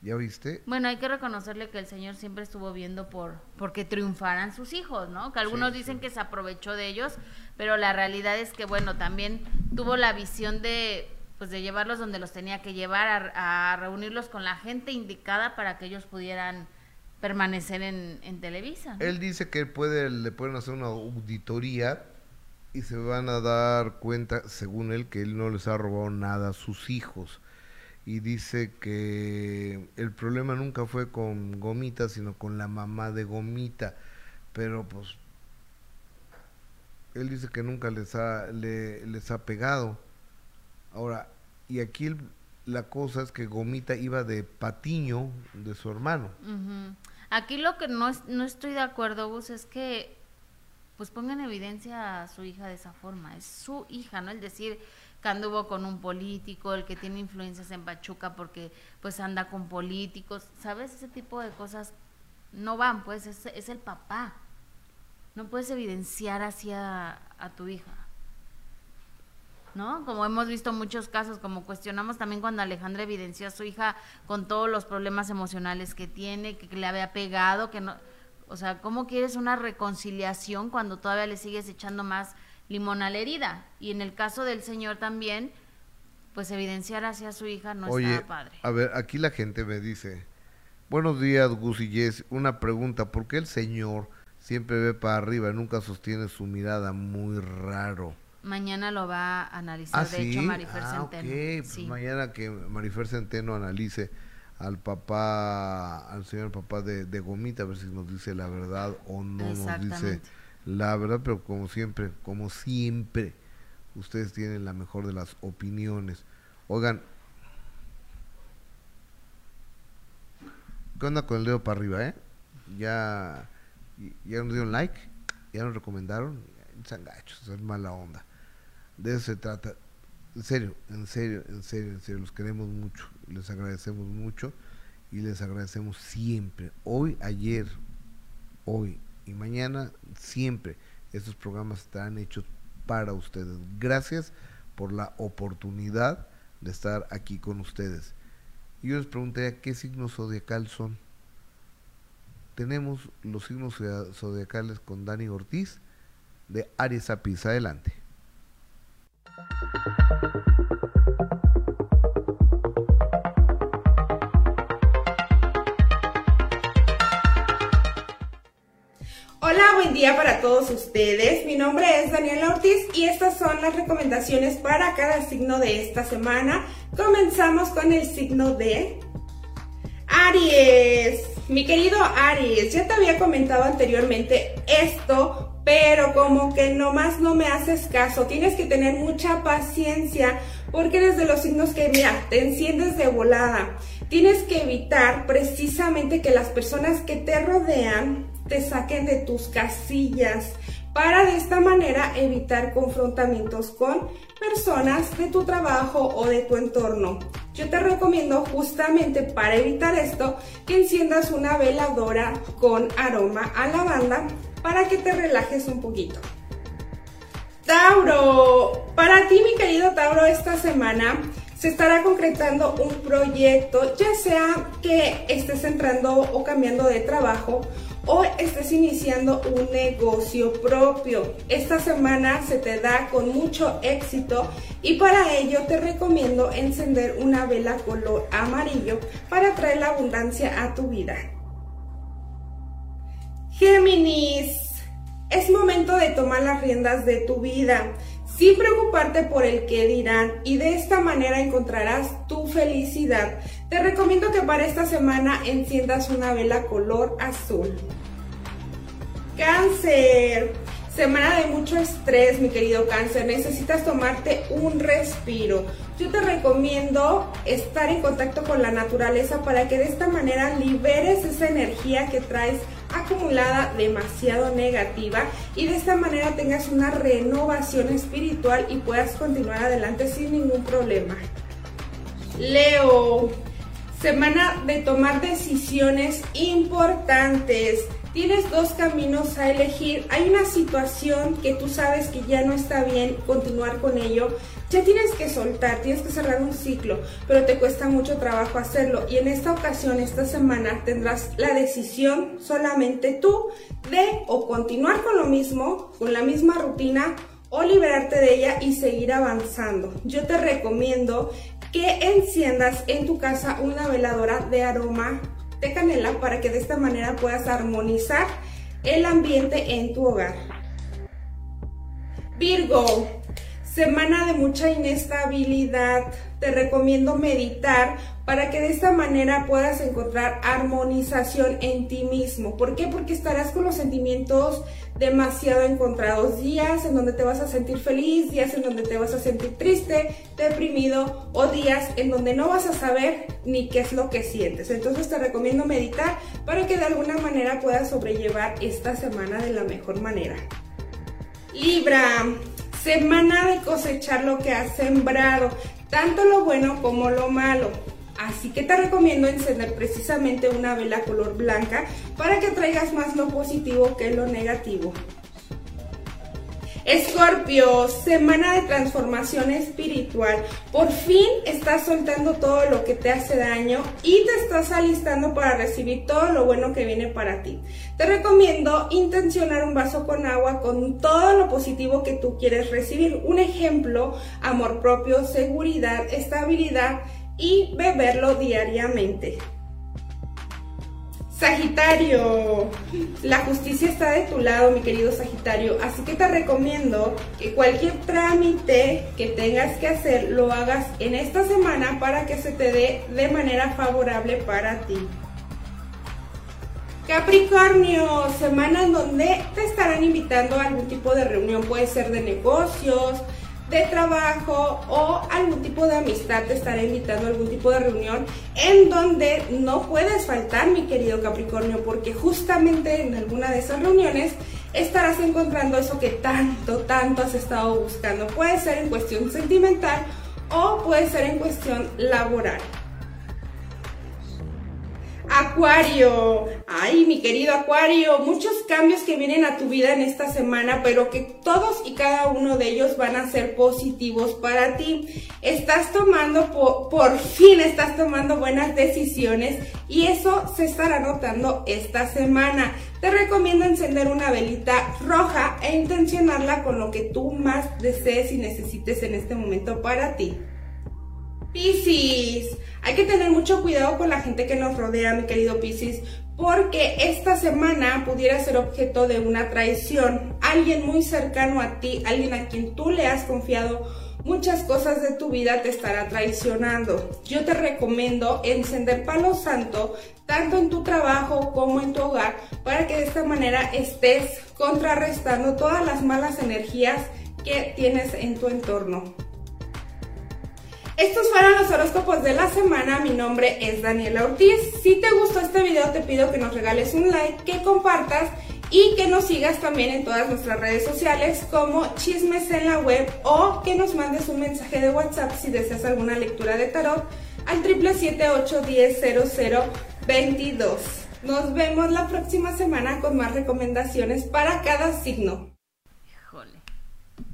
¿Ya viste? Bueno, hay que reconocerle que el señor siempre estuvo viendo por porque triunfaran sus hijos, ¿no? Que algunos Sí, dicen sí. que se aprovechó de ellos, pero la realidad es que bueno, también tuvo la visión de pues de llevarlos donde los tenía que llevar a, reunirlos con la gente indicada para que ellos pudieran permanecer en, Televisa. Él dice que puede, le pueden hacer una auditoría y se van a dar cuenta, según él, que él no les ha robado nada a sus hijos. Y dice que el problema nunca fue con Gomita, sino con la mamá de Gomita. Pero pues él dice que nunca les ha, le- les ha pegado. Ahora, y aquí el- la cosa es que Gomita iba de patiño de su hermano. Aquí lo que no, no estoy de acuerdo, Gus, es que pues ponga en evidencia a su hija de esa forma. Es su hija, ¿no? El decir que anduvo con un político, el que tiene influencias en Pachuca porque pues anda con políticos, ¿sabes? Ese tipo de cosas no van, pues es, es el papá. No puedes evidenciar hacia a tu hija. ¿No? Como hemos visto muchos casos, como cuestionamos también cuando Alejandra evidenció a su hija con todos los problemas emocionales que tiene, que, le había pegado, que no, o sea, ¿cómo quieres una reconciliación cuando todavía le sigues echando más limón a la herida? Y en el caso del señor también, pues evidenciar hacia su hija no Oye, estaba padre. a ver, aquí la gente me dice, buenos días Gus y Jess, una pregunta, ¿por qué el señor siempre ve para arriba y nunca sostiene su mirada muy raro? Mañana lo va a analizar, Ah, de sí, hecho, Marifer ah, Centeno. pues Sí. mañana que Marifer Centeno analice al papá, al señor papá de, de Gomita, a ver si nos dice la verdad o no nos dice la verdad, pero como siempre, como siempre, ustedes tienen la mejor de las opiniones. Oigan, ¿qué onda con el dedo para arriba, eh? Ya, ya nos dieron like, ya nos recomendaron, gachos, es mala onda. De eso se trata. En serio, en serio, en serio, en serio, los queremos mucho, les agradecemos mucho y les agradecemos siempre, hoy, ayer, hoy y mañana, siempre. Estos programas estarán hechos para ustedes. Gracias por la oportunidad de estar aquí con ustedes. Yo les pregunté qué signos zodiacal son. Tenemos los signos zodia- zodiacales con Dani Ortiz de Aries Apis. Adelante. Hola, buen día para todos ustedes. Mi nombre es Daniela Ortiz y estas son las recomendaciones para cada signo de esta semana. Comenzamos con el signo de Aries. Mi querido Aries, ya te había comentado anteriormente esto, pero como que nomás no me haces caso. Tienes que tener mucha paciencia porque eres de los signos que, mira, te enciendes de volada. Tienes que evitar precisamente que las personas que te rodean te saquen de tus casillas para de esta manera evitar confrontamientos con personas de tu trabajo o de tu entorno. Yo te recomiendo justamente para evitar esto que enciendas una veladora con aroma a lavanda para que te relajes un poquito. Tauro, para ti mi querido Tauro esta semana se estará concretando un proyecto, ya sea que estés entrando o cambiando de trabajo o estés iniciando un negocio propio. Esta semana se te da con mucho éxito y para ello te recomiendo encender una vela color amarillo para traer la abundancia a tu vida. Géminis, es momento de tomar las riendas de tu vida, sin preocuparte por el que dirán y de esta manera encontrarás tu felicidad. Te recomiendo que para esta semana enciendas una vela color azul. Cáncer, semana de mucho estrés, mi querido cáncer, necesitas tomarte un respiro. Yo te recomiendo estar en contacto con la naturaleza para que de esta manera liberes esa energía que traes acumulada demasiado negativa y de esta manera tengas una renovación espiritual y puedas continuar adelante sin ningún problema. Leo, semana de tomar decisiones importantes. Tienes dos caminos a elegir. Hay una situación que tú sabes que ya no está bien continuar con ello. Ya tienes que soltar, tienes que cerrar un ciclo, pero te cuesta mucho trabajo hacerlo. Y en esta ocasión, esta semana, tendrás la decisión solamente tú de o continuar con lo mismo, con la misma rutina, o liberarte de ella y seguir avanzando. Yo te recomiendo que enciendas en tu casa una veladora de aroma de canela para que de esta manera puedas armonizar el ambiente en tu hogar. Virgo, semana de mucha inestabilidad. Te recomiendo meditar para que de esta manera puedas encontrar armonización en ti mismo. ¿Por qué? Porque estarás con los sentimientos demasiado encontrados. Días en donde te vas a sentir feliz, días en donde te vas a sentir triste, deprimido o días en donde no vas a saber ni qué es lo que sientes. Entonces te recomiendo meditar para que de alguna manera puedas sobrellevar esta semana de la mejor manera. Libra, semana de cosechar lo que has sembrado, tanto lo bueno como lo malo. Así que te recomiendo encender precisamente una vela color blanca para que traigas más lo positivo que lo negativo. Escorpio, semana de transformación espiritual. Por fin estás soltando todo lo que te hace daño y te estás alistando para recibir todo lo bueno que viene para ti. Te recomiendo intencionar un vaso con agua con todo lo positivo que tú quieres recibir. Un ejemplo, amor propio, seguridad, estabilidad y beberlo diariamente. Sagitario, la justicia está de tu lado, mi querido Sagitario, así que te recomiendo que cualquier trámite que tengas que hacer lo hagas en esta semana para que se te dé de manera favorable para ti. Capricornio, semana en donde te estarán invitando a algún tipo de reunión, puede ser de negocios, de trabajo o algún tipo de amistad te estará invitando a algún tipo de reunión en donde no puedes faltar, mi querido Capricornio, porque justamente en alguna de esas reuniones estarás encontrando eso que tanto, tanto has estado buscando. Puede ser en cuestión sentimental o puede ser en cuestión laboral. Acuario, ay mi querido Acuario, muchos cambios que vienen a tu vida en esta semana, pero que todos y cada uno de ellos van a ser positivos para ti. Estás tomando, por, por fin estás tomando buenas decisiones y eso se estará notando esta semana. Te recomiendo encender una velita roja e intencionarla con lo que tú más desees y necesites en este momento para ti. Piscis, hay que tener mucho cuidado con la gente que nos rodea, mi querido Piscis, porque esta semana pudiera ser objeto de una traición. Alguien muy cercano a ti, alguien a quien tú le has confiado muchas cosas de tu vida te estará traicionando. Yo te recomiendo encender palo santo tanto en tu trabajo como en tu hogar para que de esta manera estés contrarrestando todas las malas energías que tienes en tu entorno. Estos fueron los horóscopos de la semana. Mi nombre es Daniela Ortiz. Si te gustó este video, te pido que nos regales un like, que compartas y que nos sigas también en todas nuestras redes sociales como Chismes en la Web o que nos mandes un mensaje de WhatsApp si deseas alguna lectura de tarot al 777-810-0022. Nos vemos la próxima semana con más recomendaciones para cada signo.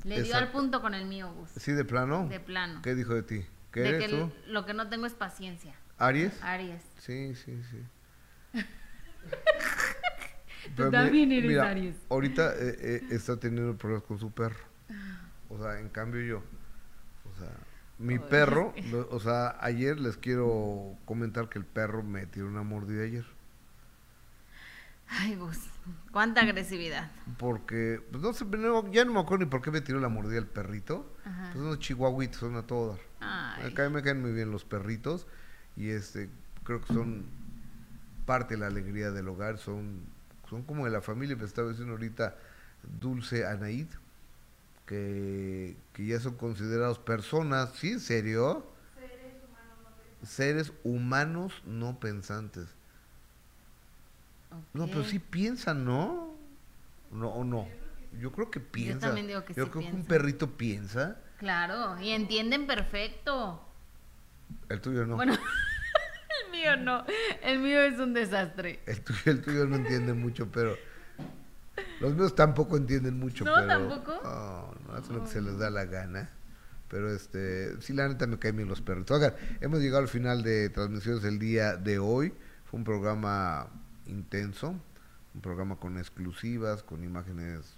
Le dio al punto con el mío, Gus. ¿Sí, de plano? De plano. ¿Qué dijo de ti? ¿Qué de eres que tú? lo que no tengo es paciencia. ¿Aries? Aries. Sí, sí, sí. Tú mi- también eres mira, Aries. Ahorita eh, eh, está teniendo problemas con su perro. O sea, en cambio yo. O sea, mi perro, lo- o sea, ayer les quiero comentar que el perro me tiró una mordida ayer. Ay, Gus. Cuánta agresividad. Porque, pues no sé, no, ya no me acuerdo ni por qué me tiró la mordida el perrito. Ajá. Pues unos chihuahuitos, son a todo dar. Acá me caen muy bien los perritos y este creo que son parte de la alegría del hogar, son, son como de la familia, me estaba diciendo ahorita Dulce Anaid, que, que ya son considerados personas, ¿sí? ¿En serio? Seres humanos no pensantes. No, pero Ok. sí piensan, ¿no? No, o no. Yo creo que piensa. también digo que Yo sí creo que un perrito piensa. Claro, y entienden perfecto. El tuyo no. Bueno, el mío no. El mío es un desastre. El tuyo, el tuyo no entiende mucho, pero los míos tampoco entienden mucho. ¿No, pero, tampoco? No, no hacen lo que se les da la gana. Pero este, sí, la neta me caen bien los perritos. Oigan, hemos llegado al final de transmisiones del día de hoy. Fue un programa intenso, un programa con exclusivas, con imágenes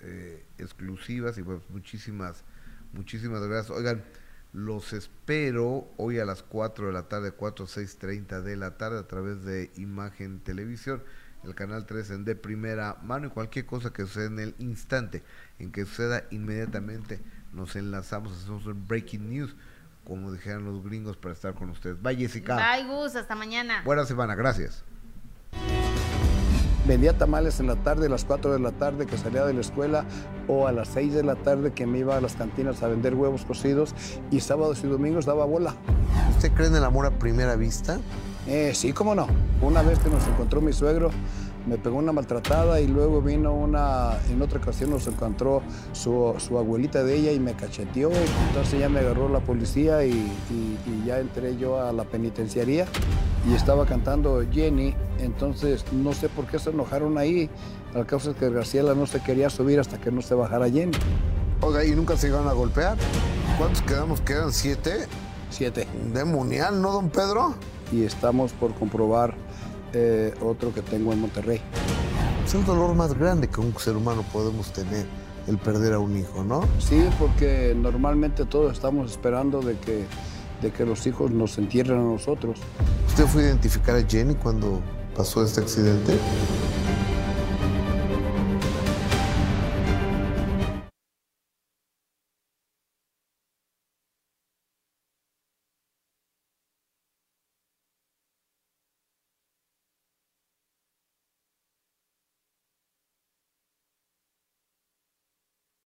eh, exclusivas y pues muchísimas, muchísimas gracias. Oigan, los espero hoy a las 4 de la tarde, 4 6.30 de la tarde a través de Imagen Televisión, el canal 3 en de primera mano y cualquier cosa que suceda en el instante, en que suceda inmediatamente, nos enlazamos, hacemos un breaking news, como dijeron los gringos, para estar con ustedes. Bye Jessica. Bye, Gus. Hasta mañana. Buena semana, gracias. Vendía tamales en la tarde, a las 4 de la tarde que salía de la escuela o a las 6 de la tarde que me iba a las cantinas a vender huevos cocidos y sábados y domingos daba bola. ¿Usted cree en el amor a primera vista? Eh, sí, cómo no. Una vez que nos encontró mi suegro, me pegó una maltratada y luego vino una, en otra ocasión nos encontró su, su abuelita de ella y me cacheteó. Entonces ya me agarró la policía y, y- y ya entré yo a la penitenciaría y estaba cantando Jenny. Entonces no sé por qué se enojaron ahí. Al causa es que Graciela no se quería subir hasta que no se bajara Jenny. Oiga, ¿y nunca se llegaron a golpear? ¿Cuántos quedamos? ¿Quedan siete? Siete. Demonial, ¿no, don Pedro? Y estamos por comprobar eh, otro que tengo en Monterrey. Es el dolor más grande que un ser humano podemos tener, el perder a un hijo, ¿no? Sí, porque normalmente todos estamos esperando de que, de que los hijos nos entierren a nosotros. ¿Usted fue a identificar a Jenny cuando pasó este accidente.